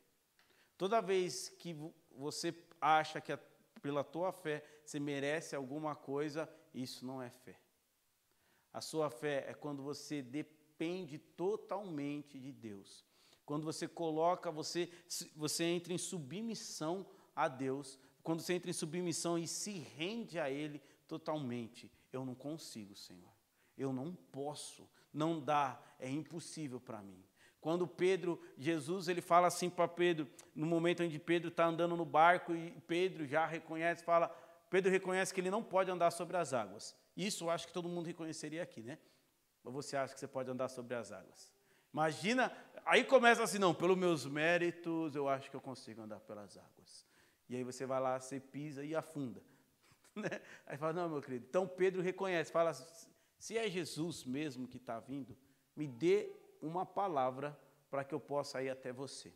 Toda vez que você acha que pela tua fé você merece alguma coisa, isso não é fé. A sua fé é quando você depende totalmente de Deus. Quando você coloca, você, você entra em submissão a Deus, quando você entra em submissão e se rende a Ele totalmente. Eu não consigo, Senhor. Eu não posso. Não dá. É impossível para mim. Quando Pedro, Jesus, ele fala assim para Pedro, no momento que Pedro está andando no barco e Pedro já reconhece, fala, Pedro reconhece que ele não pode andar sobre as águas. Isso eu acho que todo mundo reconheceria aqui, né? Ou você acha que você pode andar sobre as águas? Imagina, aí começa assim, não, pelos meus méritos eu acho que eu consigo andar pelas águas. E aí você vai lá, você pisa e afunda. <laughs> Né? Aí fala, não, meu querido. Então Pedro reconhece, fala, se é Jesus mesmo que está vindo, me dê uma palavra para que eu possa ir até você.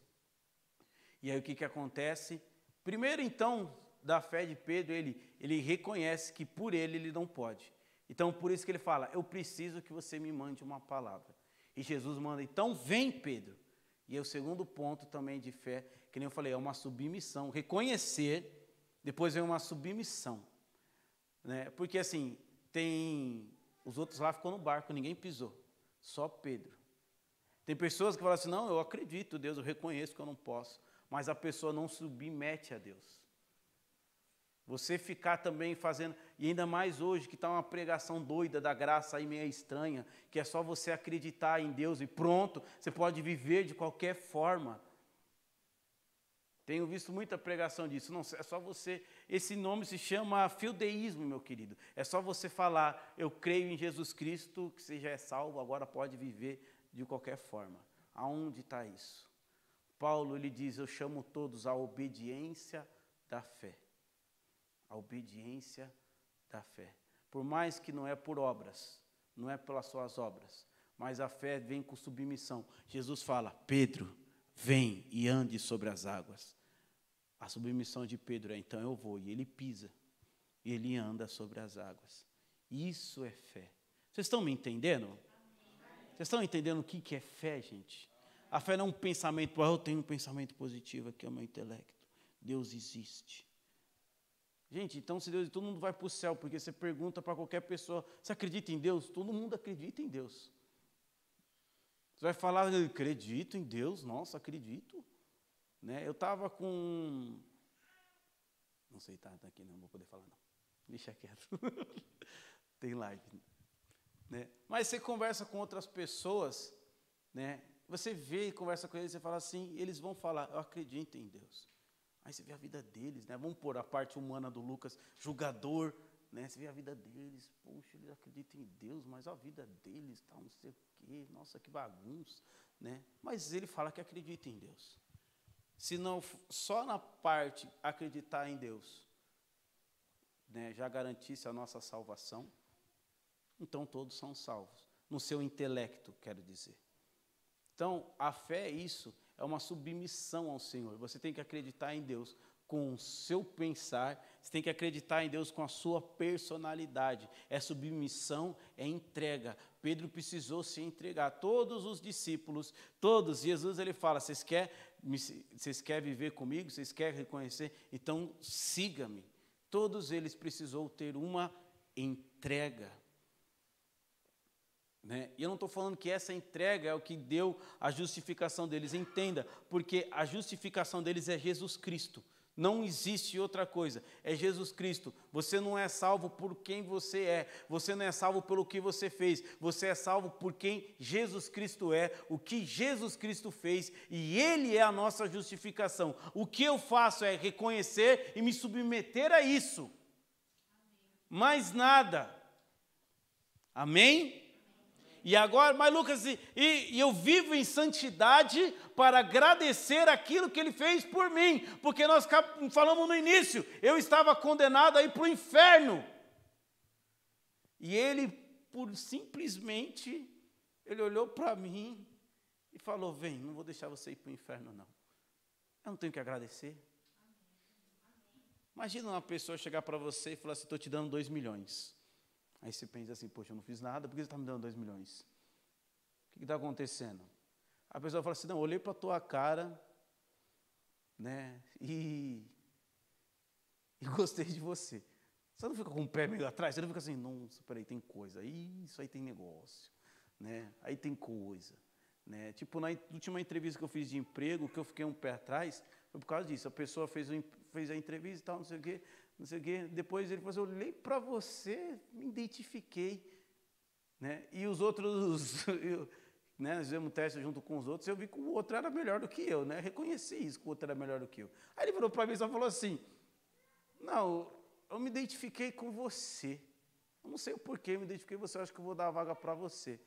E aí o que, que acontece? Primeiro, então, da fé de Pedro, ele, ele reconhece que por ele ele não pode. Então, por isso que ele fala: Eu preciso que você me mande uma palavra. E Jesus manda, então vem, Pedro. E é o segundo ponto também de fé, que nem eu falei, é uma submissão. Reconhecer, depois vem uma submissão. Né? Porque assim, tem. Os outros lá ficou no barco, ninguém pisou. Só Pedro. Tem pessoas que falam assim: não, eu acredito, Deus, eu reconheço que eu não posso. Mas a pessoa não submete a Deus. Você ficar também fazendo, e ainda mais hoje, que está uma pregação doida da graça aí meio estranha, que é só você acreditar em Deus e pronto, você pode viver de qualquer forma. Tenho visto muita pregação disso. Não, é só você. Esse nome se chama fildeísmo, meu querido. É só você falar, eu creio em Jesus Cristo, que você já é salvo, agora pode viver de qualquer forma. Aonde está isso? Paulo ele diz: Eu chamo todos à obediência da fé a obediência da fé. Por mais que não é por obras, não é pelas suas obras, mas a fé vem com submissão. Jesus fala: Pedro, vem e ande sobre as águas. A submissão de Pedro é: então eu vou, e ele pisa, e ele anda sobre as águas. Isso é fé. Vocês estão me entendendo? Vocês estão entendendo o que é fé, gente? A fé não é um pensamento, ah, eu tenho um pensamento positivo aqui, é o meu intelecto. Deus existe. Gente, então se Deus, todo mundo vai para o céu, porque você pergunta para qualquer pessoa, você acredita em Deus? Todo mundo acredita em Deus. Você vai falar, acredito em Deus, nossa, acredito. Né? Eu estava com. Não sei, tá, tá aqui, não vou poder falar, não. Deixa quieto. <laughs> Tem live. Né? Mas você conversa com outras pessoas, né? você vê e conversa com eles, você fala assim, eles vão falar, eu acredito em Deus. Aí você vê a vida deles, né? Vamos pôr a parte humana do Lucas, julgador, né? Você vê a vida deles, poxa, eles acreditam em Deus, mas a vida deles, tal, não sei o quê, nossa, que bagunça, né? Mas ele fala que acredita em Deus. Se não só na parte acreditar em Deus, né, já garantisse a nossa salvação, então todos são salvos. No seu intelecto, quero dizer. Então, a fé é isso, é uma submissão ao Senhor. Você tem que acreditar em Deus com o seu pensar, você tem que acreditar em Deus com a sua personalidade. É submissão, é entrega. Pedro precisou se entregar. Todos os discípulos, todos, Jesus ele fala: vocês querem, vocês querem viver comigo? Vocês querem reconhecer? Então siga-me. Todos eles precisou ter uma entrega. Né? E eu não estou falando que essa entrega é o que deu a justificação deles. Entenda, porque a justificação deles é Jesus Cristo. Não existe outra coisa. É Jesus Cristo. Você não é salvo por quem você é. Você não é salvo pelo que você fez. Você é salvo por quem Jesus Cristo é, o que Jesus Cristo fez, e Ele é a nossa justificação. O que eu faço é reconhecer e me submeter a isso. Mais nada. Amém? E agora, mas Lucas, e, e, eu vivo em santidade para agradecer aquilo que ele fez por mim, porque nós falamos no início, eu estava condenado a ir para o inferno. E ele, por simplesmente, ele olhou para mim e falou: Vem, não vou deixar você ir para o inferno, não. Eu não tenho que agradecer. Imagina uma pessoa chegar para você e falar assim: estou te dando dois milhões. Aí você pensa assim, poxa, eu não fiz nada, por que você está me dando dois milhões? O que está acontecendo? A pessoa fala assim, não, olhei para a tua cara, né, e, e <laughs> gostei de você. Você não fica com o pé meio atrás, você não fica assim, nossa, peraí, tem coisa, isso aí tem negócio, né, aí tem coisa. Né? Tipo, na última entrevista que eu fiz de emprego, que eu fiquei um pé atrás, foi por causa disso. A pessoa fez, fez a entrevista e tal, não sei o quê não sei o quê. Depois ele falou assim, eu olhei para você, me identifiquei. Né? E os outros, <laughs> eu, né, nós fizemos um teste junto com os outros, eu vi que o outro era melhor do que eu, né? reconheci isso, que o outro era melhor do que eu. Aí ele falou para mim e falou assim, não, eu me identifiquei com você. Eu não sei o porquê, eu me identifiquei com você, eu acho que eu vou dar a vaga para você.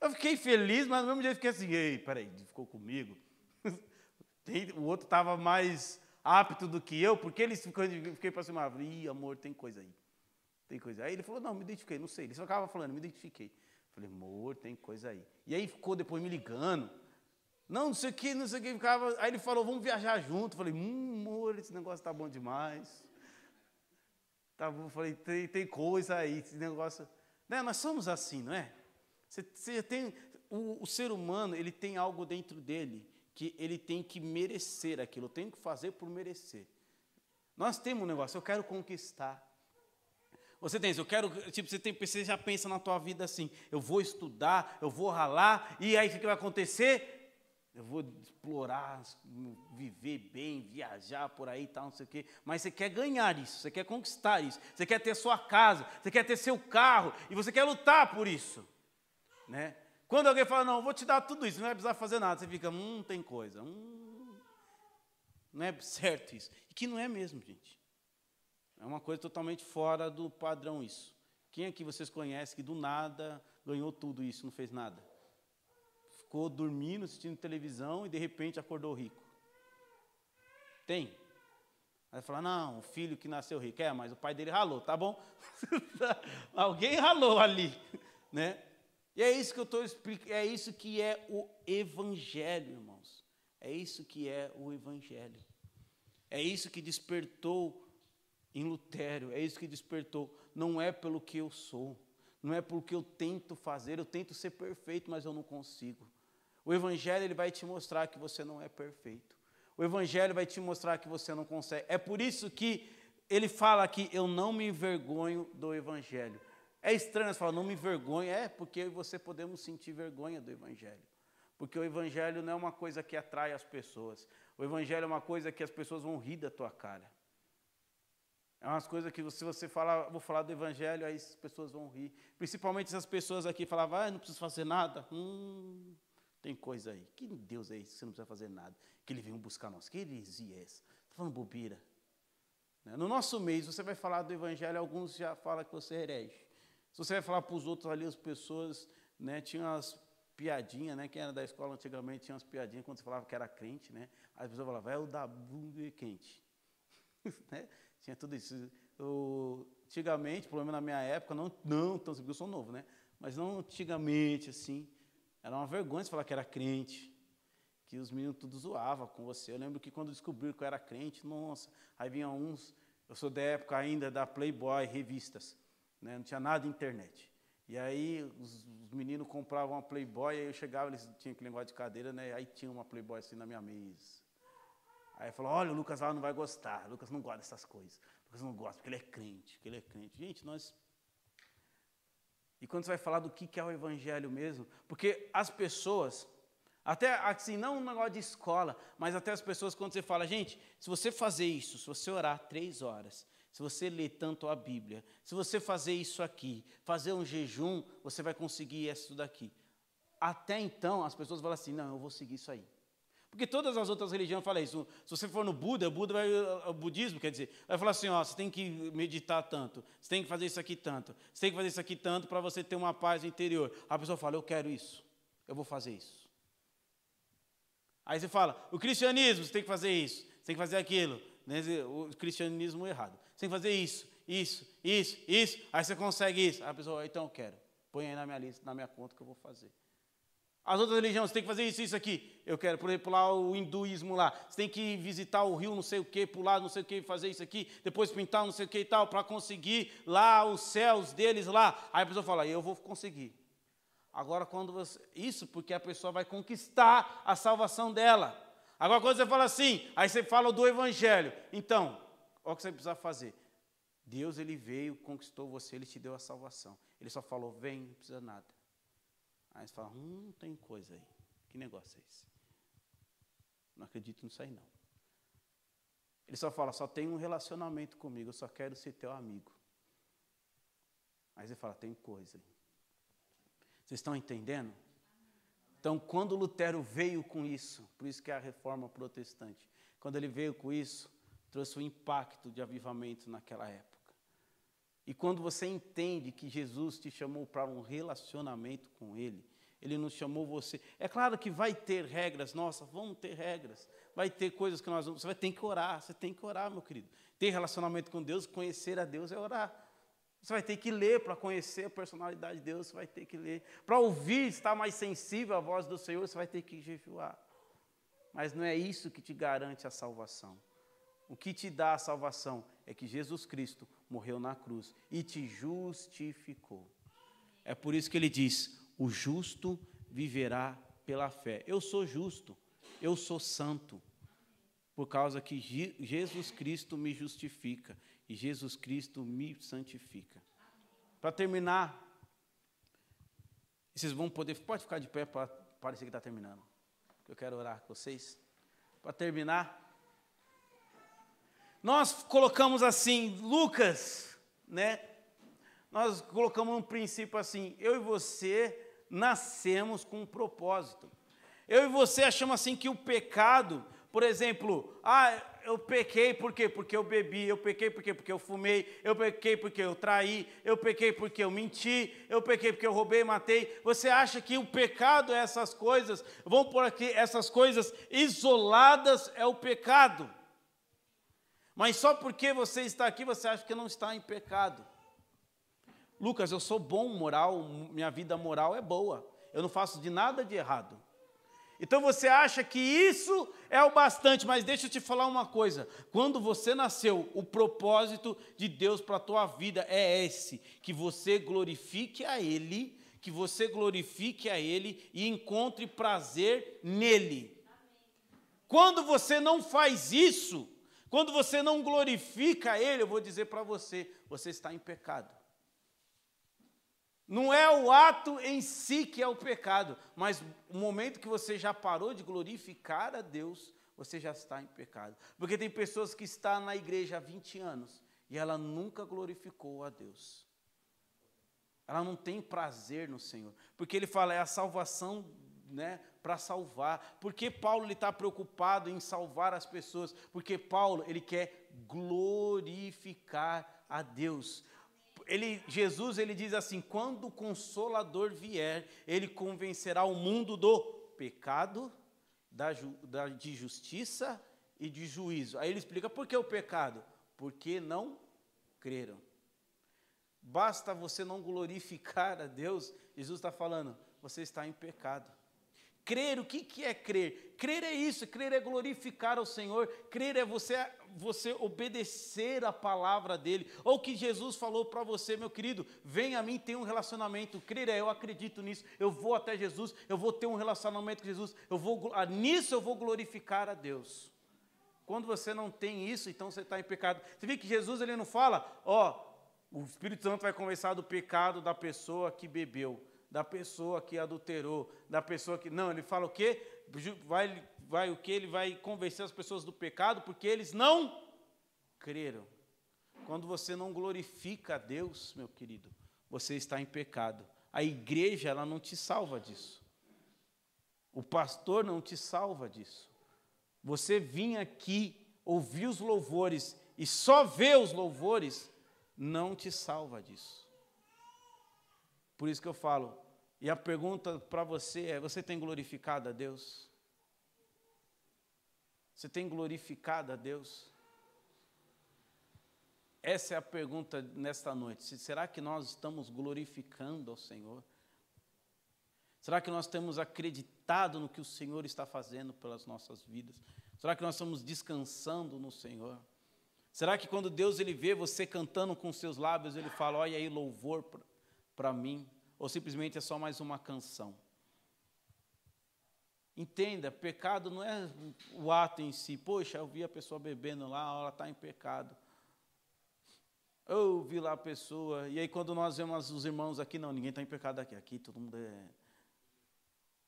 Eu fiquei feliz, mas no mesmo eu fiquei assim, ei, peraí, ficou comigo? <laughs> o outro estava mais apto do que eu, porque ele fiquei para cima, ih, amor, tem coisa aí. Tem coisa aí. Ele falou, não, me identifiquei, não sei. Ele só ficava falando, me identifiquei. Falei, amor, tem coisa aí. E aí ficou depois me ligando. Não, não sei o que, não sei o que. Ficava... Aí ele falou, vamos viajar junto. Falei, hum, amor, esse negócio tá bom demais. Tá bom, falei, tem, tem coisa aí, esse negócio. Né, nós somos assim, não é? Você, você tem, o, o ser humano, ele tem algo dentro dele que ele tem que merecer aquilo, eu tenho que fazer por merecer. Nós temos um negócio, eu quero conquistar. Você tem isso, eu quero, tipo, você, tem, você já pensa na tua vida assim, eu vou estudar, eu vou ralar, e aí o que vai acontecer? Eu vou explorar, viver bem, viajar por aí e tal, não sei o quê. Mas você quer ganhar isso, você quer conquistar isso, você quer ter sua casa, você quer ter seu carro, e você quer lutar por isso. Né? Quando alguém fala, não, vou te dar tudo isso, não vai precisar fazer nada, você fica, hum, tem coisa, hum, não é certo isso. E que não é mesmo, gente. É uma coisa totalmente fora do padrão isso. Quem aqui vocês conhecem que do nada ganhou tudo isso, não fez nada? Ficou dormindo, assistindo televisão e de repente acordou rico. Tem? Aí falar, não, o filho que nasceu rico, é, mas o pai dele ralou, tá bom? <laughs> Alguém ralou ali, né? E é isso que eu estou explicando, é isso que é o Evangelho, irmãos. É isso que é o Evangelho. É isso que despertou em Lutero, é isso que despertou. Não é pelo que eu sou, não é porque eu tento fazer, eu tento ser perfeito, mas eu não consigo. O Evangelho ele vai te mostrar que você não é perfeito. O Evangelho vai te mostrar que você não consegue. É por isso que ele fala que eu não me envergonho do Evangelho. É estranho você falar, não me vergonha. É, porque eu e você podemos sentir vergonha do Evangelho. Porque o Evangelho não é uma coisa que atrai as pessoas. O Evangelho é uma coisa que as pessoas vão rir da tua cara. É umas coisas que se você falar, vou falar do Evangelho, aí as pessoas vão rir. Principalmente essas pessoas aqui falavam, ah, não preciso fazer nada. Hum, tem coisa aí. Que Deus é esse que você não precisa fazer nada? Que ele veio buscar nós. Que heresia é essa? Está falando bobeira. Né? No nosso mês, você vai falar do Evangelho, alguns já falam que você é herege. Se você vai falar para os outros ali, as pessoas, né, tinha umas piadinhas, né? Quem era da escola antigamente tinha umas piadinhas quando você falava que era crente, né? As pessoas falavam, é o da bunda quente. <laughs> né? Tinha tudo isso. O, antigamente, pelo menos na minha época, não, não tão eu sou novo, né? Mas não antigamente, assim, era uma vergonha você falar que era crente. que os meninos tudo zoavam com você. Eu lembro que quando descobriram que eu era crente, nossa, aí vinha uns, eu sou da época ainda da Playboy, revistas, né, não tinha nada de internet. E aí os, os meninos compravam uma Playboy, aí eu chegava, eles tinham aquele negócio de cadeira, né, aí tinha uma Playboy assim na minha mesa. Aí falou, olha, o Lucas lá não vai gostar, o Lucas não gosta dessas coisas. O Lucas não gosta porque ele é crente, porque ele é crente. Gente, nós e quando você vai falar do que é o evangelho mesmo, porque as pessoas, até assim, não um negócio de escola, mas até as pessoas, quando você fala, gente, se você fazer isso, se você orar três horas, se você ler tanto a Bíblia, se você fazer isso aqui, fazer um jejum, você vai conseguir isso daqui. Até então, as pessoas falam assim: não, eu vou seguir isso aí. Porque todas as outras religiões falam isso. Se você for no Buda, Buda vai, o budismo, quer dizer, vai falar assim, ó, você tem que meditar tanto, você tem que fazer isso aqui tanto, você tem que fazer isso aqui tanto para você ter uma paz interior. A pessoa fala, eu quero isso, eu vou fazer isso. Aí você fala, o cristianismo, você tem que fazer isso, você tem que fazer aquilo. Né? O cristianismo errado. Você tem que fazer isso, isso, isso, isso. Aí você consegue isso. Aí a pessoa, então eu quero. Põe aí na minha lista, na minha conta que eu vou fazer. As outras religiões, você tem que fazer isso, isso aqui. Eu quero, por exemplo, lá o hinduísmo lá. Você tem que visitar o rio, não sei o que, pular, não sei o que, fazer isso aqui, depois pintar, não sei o que e tal, para conseguir lá os céus deles lá. Aí a pessoa fala, eu vou conseguir. Agora, quando você. Isso porque a pessoa vai conquistar a salvação dela. Agora, quando você fala assim, aí você fala do Evangelho. Então, olha o que você precisa fazer. Deus, ele veio, conquistou você, ele te deu a salvação. Ele só falou, vem, não precisa nada. Aí você fala, hum, tem coisa aí. Que negócio é esse? Não acredito nisso aí, não. Ele só fala, só tem um relacionamento comigo, eu só quero ser teu amigo. Aí você fala, tem coisa aí. Vocês estão entendendo? Então, quando Lutero veio com isso, por isso que é a reforma protestante, quando ele veio com isso, trouxe um impacto de avivamento naquela época. E quando você entende que Jesus te chamou para um relacionamento com Ele, Ele não chamou você. É claro que vai ter regras, nossa, vamos ter regras. Vai ter coisas que nós vamos. Você vai ter que orar, você tem que orar, meu querido. Ter relacionamento com Deus, conhecer a Deus é orar. Você vai ter que ler para conhecer a personalidade de Deus, você vai ter que ler. Para ouvir, estar mais sensível à voz do Senhor, você vai ter que jejuar. Mas não é isso que te garante a salvação. O que te dá a salvação é que Jesus Cristo morreu na cruz e te justificou. É por isso que ele diz: o justo viverá pela fé. Eu sou justo, eu sou santo, por causa que Jesus Cristo me justifica e Jesus Cristo me santifica. Para terminar, vocês vão poder, pode ficar de pé para parecer que está terminando. Eu quero orar com vocês. Para terminar, nós colocamos assim, Lucas, né? Nós colocamos um princípio assim, eu e você nascemos com um propósito. Eu e você achamos assim que o pecado, por exemplo, ah, eu pequei por quê? Porque eu bebi, eu pequei por quê? Porque eu fumei, eu pequei porque eu traí, eu pequei porque eu menti, eu pequei porque eu roubei, matei. Você acha que o pecado é essas coisas? Vamos por aqui, essas coisas isoladas é o pecado. Mas só porque você está aqui, você acha que não está em pecado. Lucas, eu sou bom moral, minha vida moral é boa. Eu não faço de nada de errado. Então você acha que isso é o bastante, mas deixa eu te falar uma coisa. Quando você nasceu, o propósito de Deus para a tua vida é esse: que você glorifique a Ele, que você glorifique a Ele e encontre prazer nele. Quando você não faz isso, quando você não glorifica Ele, eu vou dizer para você, você está em pecado. Não é o ato em si que é o pecado, mas o momento que você já parou de glorificar a Deus, você já está em pecado. Porque tem pessoas que estão na igreja há 20 anos e ela nunca glorificou a Deus. Ela não tem prazer no Senhor, porque ele fala é a salvação né, para salvar. Por que Paulo está preocupado em salvar as pessoas? Porque Paulo ele quer glorificar a Deus. Ele, Jesus ele diz assim: quando o Consolador vier, ele convencerá o mundo do pecado, da, da, de justiça e de juízo. Aí ele explica por que o pecado? Porque não creram. Basta você não glorificar a Deus, Jesus está falando, você está em pecado. Crer, o que, que é crer? Crer é isso, crer é glorificar ao Senhor, crer é você, você obedecer a palavra dEle, ou que Jesus falou para você, meu querido, vem a mim, tem um relacionamento, crer é, eu acredito nisso, eu vou até Jesus, eu vou ter um relacionamento com Jesus, eu vou, ah, nisso eu vou glorificar a Deus. Quando você não tem isso, então você está em pecado. Você vê que Jesus ele não fala, ó, o Espírito Santo vai conversar do pecado da pessoa que bebeu da pessoa que adulterou, da pessoa que. Não, ele fala o quê? Vai, vai o que? Ele vai convencer as pessoas do pecado porque eles não creram. Quando você não glorifica a Deus, meu querido, você está em pecado. A igreja, ela não te salva disso. O pastor não te salva disso. Você vir aqui, ouvir os louvores e só ver os louvores, não te salva disso. Por isso que eu falo, e a pergunta para você é: você tem glorificado a Deus? Você tem glorificado a Deus? Essa é a pergunta nesta noite. Será que nós estamos glorificando ao Senhor? Será que nós temos acreditado no que o Senhor está fazendo pelas nossas vidas? Será que nós estamos descansando no Senhor? Será que quando Deus ele vê você cantando com seus lábios, ele fala: "Olha aí louvor para mim, ou simplesmente é só mais uma canção. Entenda, pecado não é o ato em si. Poxa, eu vi a pessoa bebendo lá, ela está em pecado. Eu vi lá a pessoa, e aí quando nós vemos os irmãos aqui, não, ninguém está em pecado aqui, aqui todo mundo é.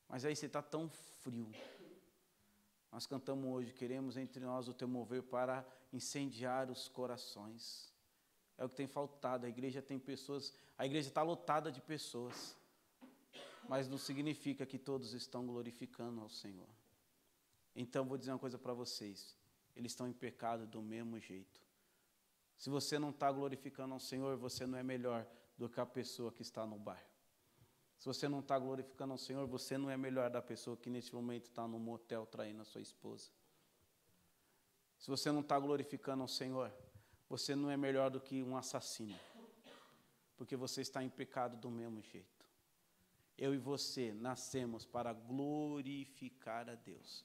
Mas aí você está tão frio. Nós cantamos hoje, queremos entre nós o teu mover para incendiar os corações. É o que tem faltado. A igreja tem pessoas, a igreja está lotada de pessoas, mas não significa que todos estão glorificando ao Senhor. Então vou dizer uma coisa para vocês: eles estão em pecado do mesmo jeito. Se você não está glorificando ao Senhor, você não é melhor do que a pessoa que está no bar. Se você não está glorificando ao Senhor, você não é melhor da pessoa que neste momento está no motel traindo a sua esposa. Se você não está glorificando ao Senhor, você não é melhor do que um assassino, porque você está em pecado do mesmo jeito. Eu e você nascemos para glorificar a Deus.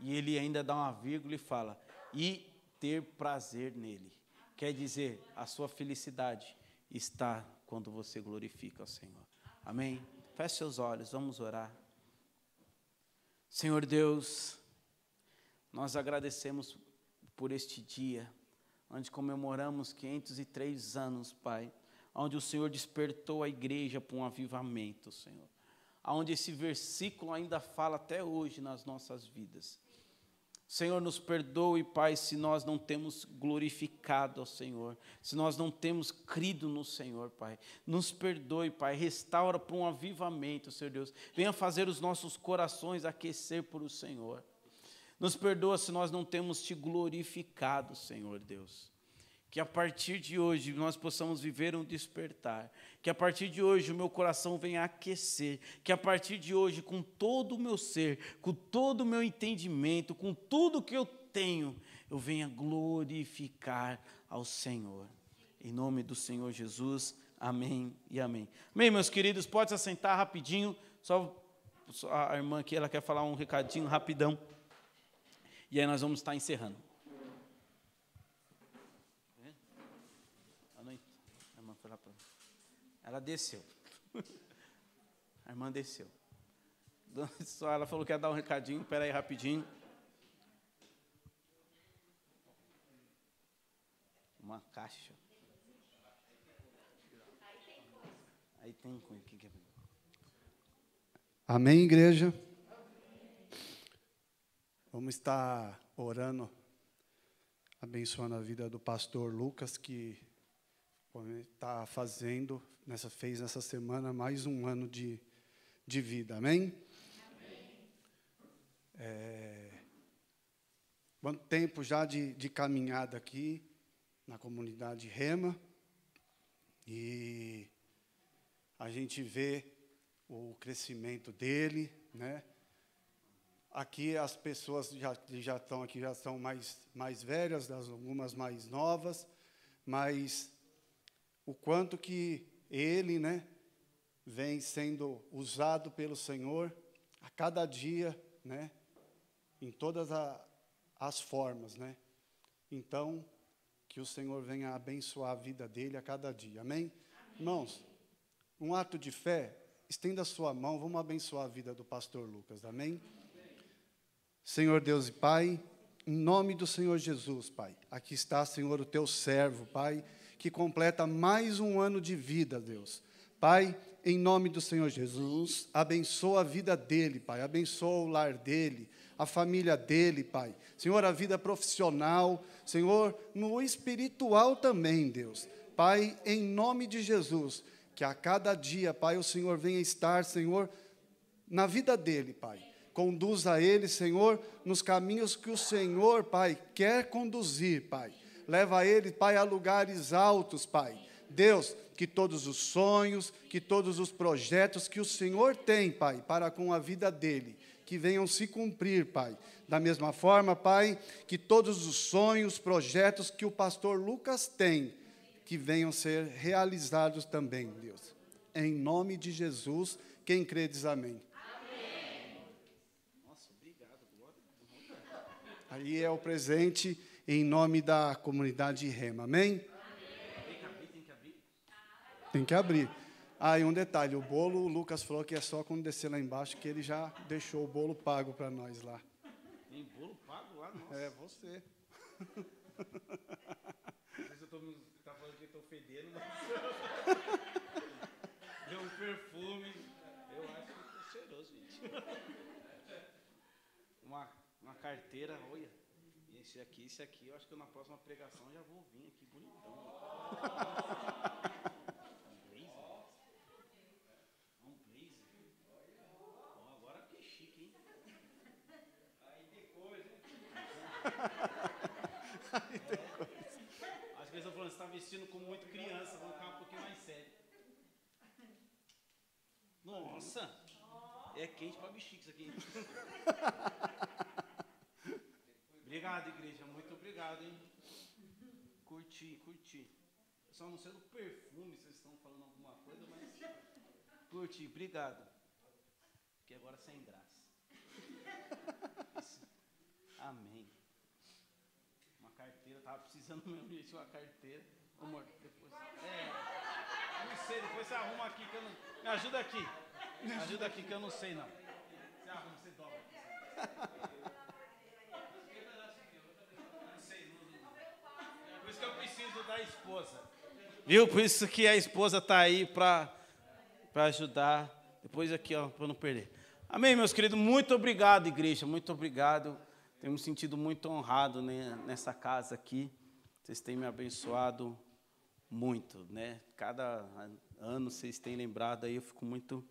E ele ainda dá uma vírgula e fala: e ter prazer nele. Quer dizer, a sua felicidade está quando você glorifica o Senhor. Amém? Feche seus olhos, vamos orar. Senhor Deus, nós agradecemos por este dia onde comemoramos 503 anos, Pai, onde o Senhor despertou a igreja para um avivamento, Senhor. Onde esse versículo ainda fala até hoje nas nossas vidas. Senhor, nos perdoe, Pai, se nós não temos glorificado ao Senhor, se nós não temos crido no Senhor, Pai. Nos perdoe, Pai, restaura para um avivamento, Senhor Deus. Venha fazer os nossos corações aquecer por o Senhor. Nos perdoa se nós não temos te glorificado, Senhor Deus. Que a partir de hoje nós possamos viver um despertar. Que a partir de hoje o meu coração venha aquecer. Que a partir de hoje, com todo o meu ser, com todo o meu entendimento, com tudo que eu tenho, eu venha glorificar ao Senhor. Em nome do Senhor Jesus, amém e amém. Amém, meus queridos, pode se assentar rapidinho. Só a irmã aqui, ela quer falar um recadinho rapidão. E aí nós vamos estar encerrando. A irmã foi lá para. Ela desceu. A irmã desceu. Só ela falou que ia dar um recadinho. Espera aí rapidinho. Uma caixa. Aí tem coisa. É? Amém, igreja? Vamos estar orando, abençoando a vida do pastor Lucas, que está fazendo, nessa, fez nessa semana mais um ano de, de vida. Amém? Amém. É, quanto tempo já de, de caminhada aqui na comunidade Rema. E a gente vê o crescimento dele, né? Aqui as pessoas já, já estão aqui já são mais, mais velhas, algumas mais novas, mas o quanto que ele, né, vem sendo usado pelo Senhor, a cada dia, né? Em todas a, as formas, né? Então, que o Senhor venha abençoar a vida dele a cada dia. Amém? Amém? Irmãos, um ato de fé, estenda a sua mão, vamos abençoar a vida do pastor Lucas. Amém? Senhor Deus e Pai, em nome do Senhor Jesus, Pai. Aqui está, Senhor, o teu servo, Pai, que completa mais um ano de vida, Deus. Pai, em nome do Senhor Jesus, abençoa a vida dele, Pai, abençoa o lar dele, a família dele, Pai. Senhor, a vida profissional, Senhor, no espiritual também, Deus. Pai, em nome de Jesus, que a cada dia, Pai, o Senhor venha estar, Senhor, na vida dele, Pai. Conduza ele, Senhor, nos caminhos que o Senhor, Pai, quer conduzir, Pai. Leva ele, Pai, a lugares altos, Pai. Deus, que todos os sonhos, que todos os projetos que o Senhor tem, Pai, para com a vida dele, que venham se cumprir, Pai. Da mesma forma, Pai, que todos os sonhos, projetos que o pastor Lucas tem, que venham ser realizados também, Deus. Em nome de Jesus, quem crê diz amém. Nossa, obrigado. Aí é o presente em nome da comunidade Rema, amém? Tem que abrir. Tem que abrir. Ah, e um detalhe, o bolo, o Lucas falou que é só quando descer lá embaixo, que ele já deixou o bolo pago para nós lá. Tem bolo pago lá? Nossa. É, você. Não sei se eu tô, tá falando que eu estou fedendo, mas... <laughs> Deu um perfume. Eu acho que estou cheiroso, gente. Uma carteira, olha. Esse aqui, esse aqui, eu acho que na próxima pregação já vou vir aqui bonitão. As pessoas falando, você está vestindo como muito criança, vamos ficar um pouquinho mais sério. Nossa! É quente para bexiga isso aqui. <laughs> obrigado, igreja. Muito obrigado, hein? Curti, curti. Só não sei do perfume, vocês estão falando alguma coisa, mas. Curti, obrigado. Que agora sem graça. Amém carteira, tava precisando mesmo de uma carteira. Amor, depois. É. Não sei, depois você arruma aqui que eu não. Me ajuda aqui. Me ajuda aqui que eu não sei não. Você arruma, você dobra. Por isso que eu preciso da esposa. Viu? Por isso que a esposa está aí para ajudar. Depois aqui, ó, para não perder. Amém, meus queridos. Muito obrigado, igreja. Muito obrigado. Tenho me sentido muito honrado né, nessa casa aqui. Vocês têm me abençoado muito, né? Cada ano vocês têm lembrado aí, eu fico muito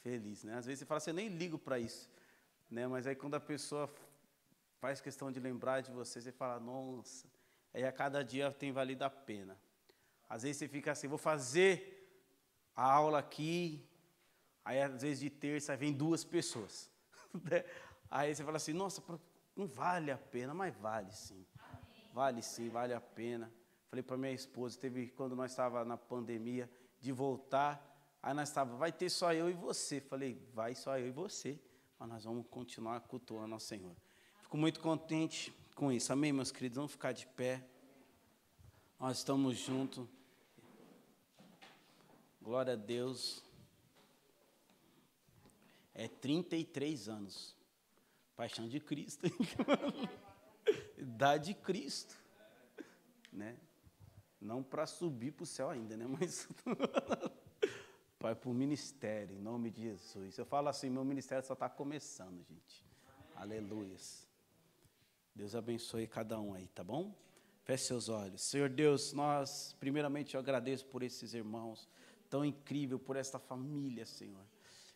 feliz, né? Às vezes você fala assim, eu nem ligo para isso, né? Mas aí quando a pessoa faz questão de lembrar de você, você fala, nossa, aí a cada dia tem valido a pena. Às vezes você fica assim, vou fazer a aula aqui, aí às vezes de terça vem duas pessoas. <laughs> Né? Aí você fala assim, nossa, não vale a pena, mas vale sim. Vale sim, vale a pena. Falei para minha esposa, teve quando nós estava na pandemia de voltar, aí nós estava, vai ter só eu e você. Falei, vai só eu e você, mas nós vamos continuar cultuando ao Senhor. Fico muito contente com isso. Amém, meus queridos? Vamos ficar de pé. Nós estamos juntos. Glória a Deus. É 33 anos. Paixão de Cristo. <laughs> Idade de Cristo. Né? Não para subir para o céu ainda, né? Mas Pai, para o ministério, em nome de Jesus. Eu falo assim, meu ministério só está começando, gente. Aleluia. Deus abençoe cada um aí, tá bom? Feche seus olhos. Senhor Deus, nós, primeiramente, eu agradeço por esses irmãos, tão incrível, por esta família, Senhor.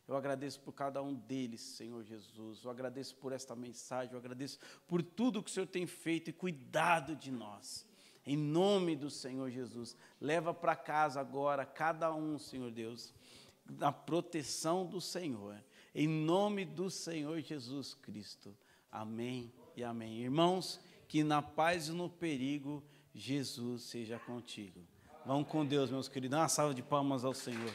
Eu agradeço por cada um deles, Senhor Jesus. Eu agradeço por esta mensagem. Eu agradeço por tudo que o Senhor tem feito e cuidado de nós. Em nome do Senhor Jesus. Leva para casa agora cada um, Senhor Deus, na proteção do Senhor. Em nome do Senhor Jesus Cristo. Amém e amém. Irmãos, que na paz e no perigo Jesus seja contigo. Vão com Deus, meus queridos. Dá uma salva de palmas ao Senhor.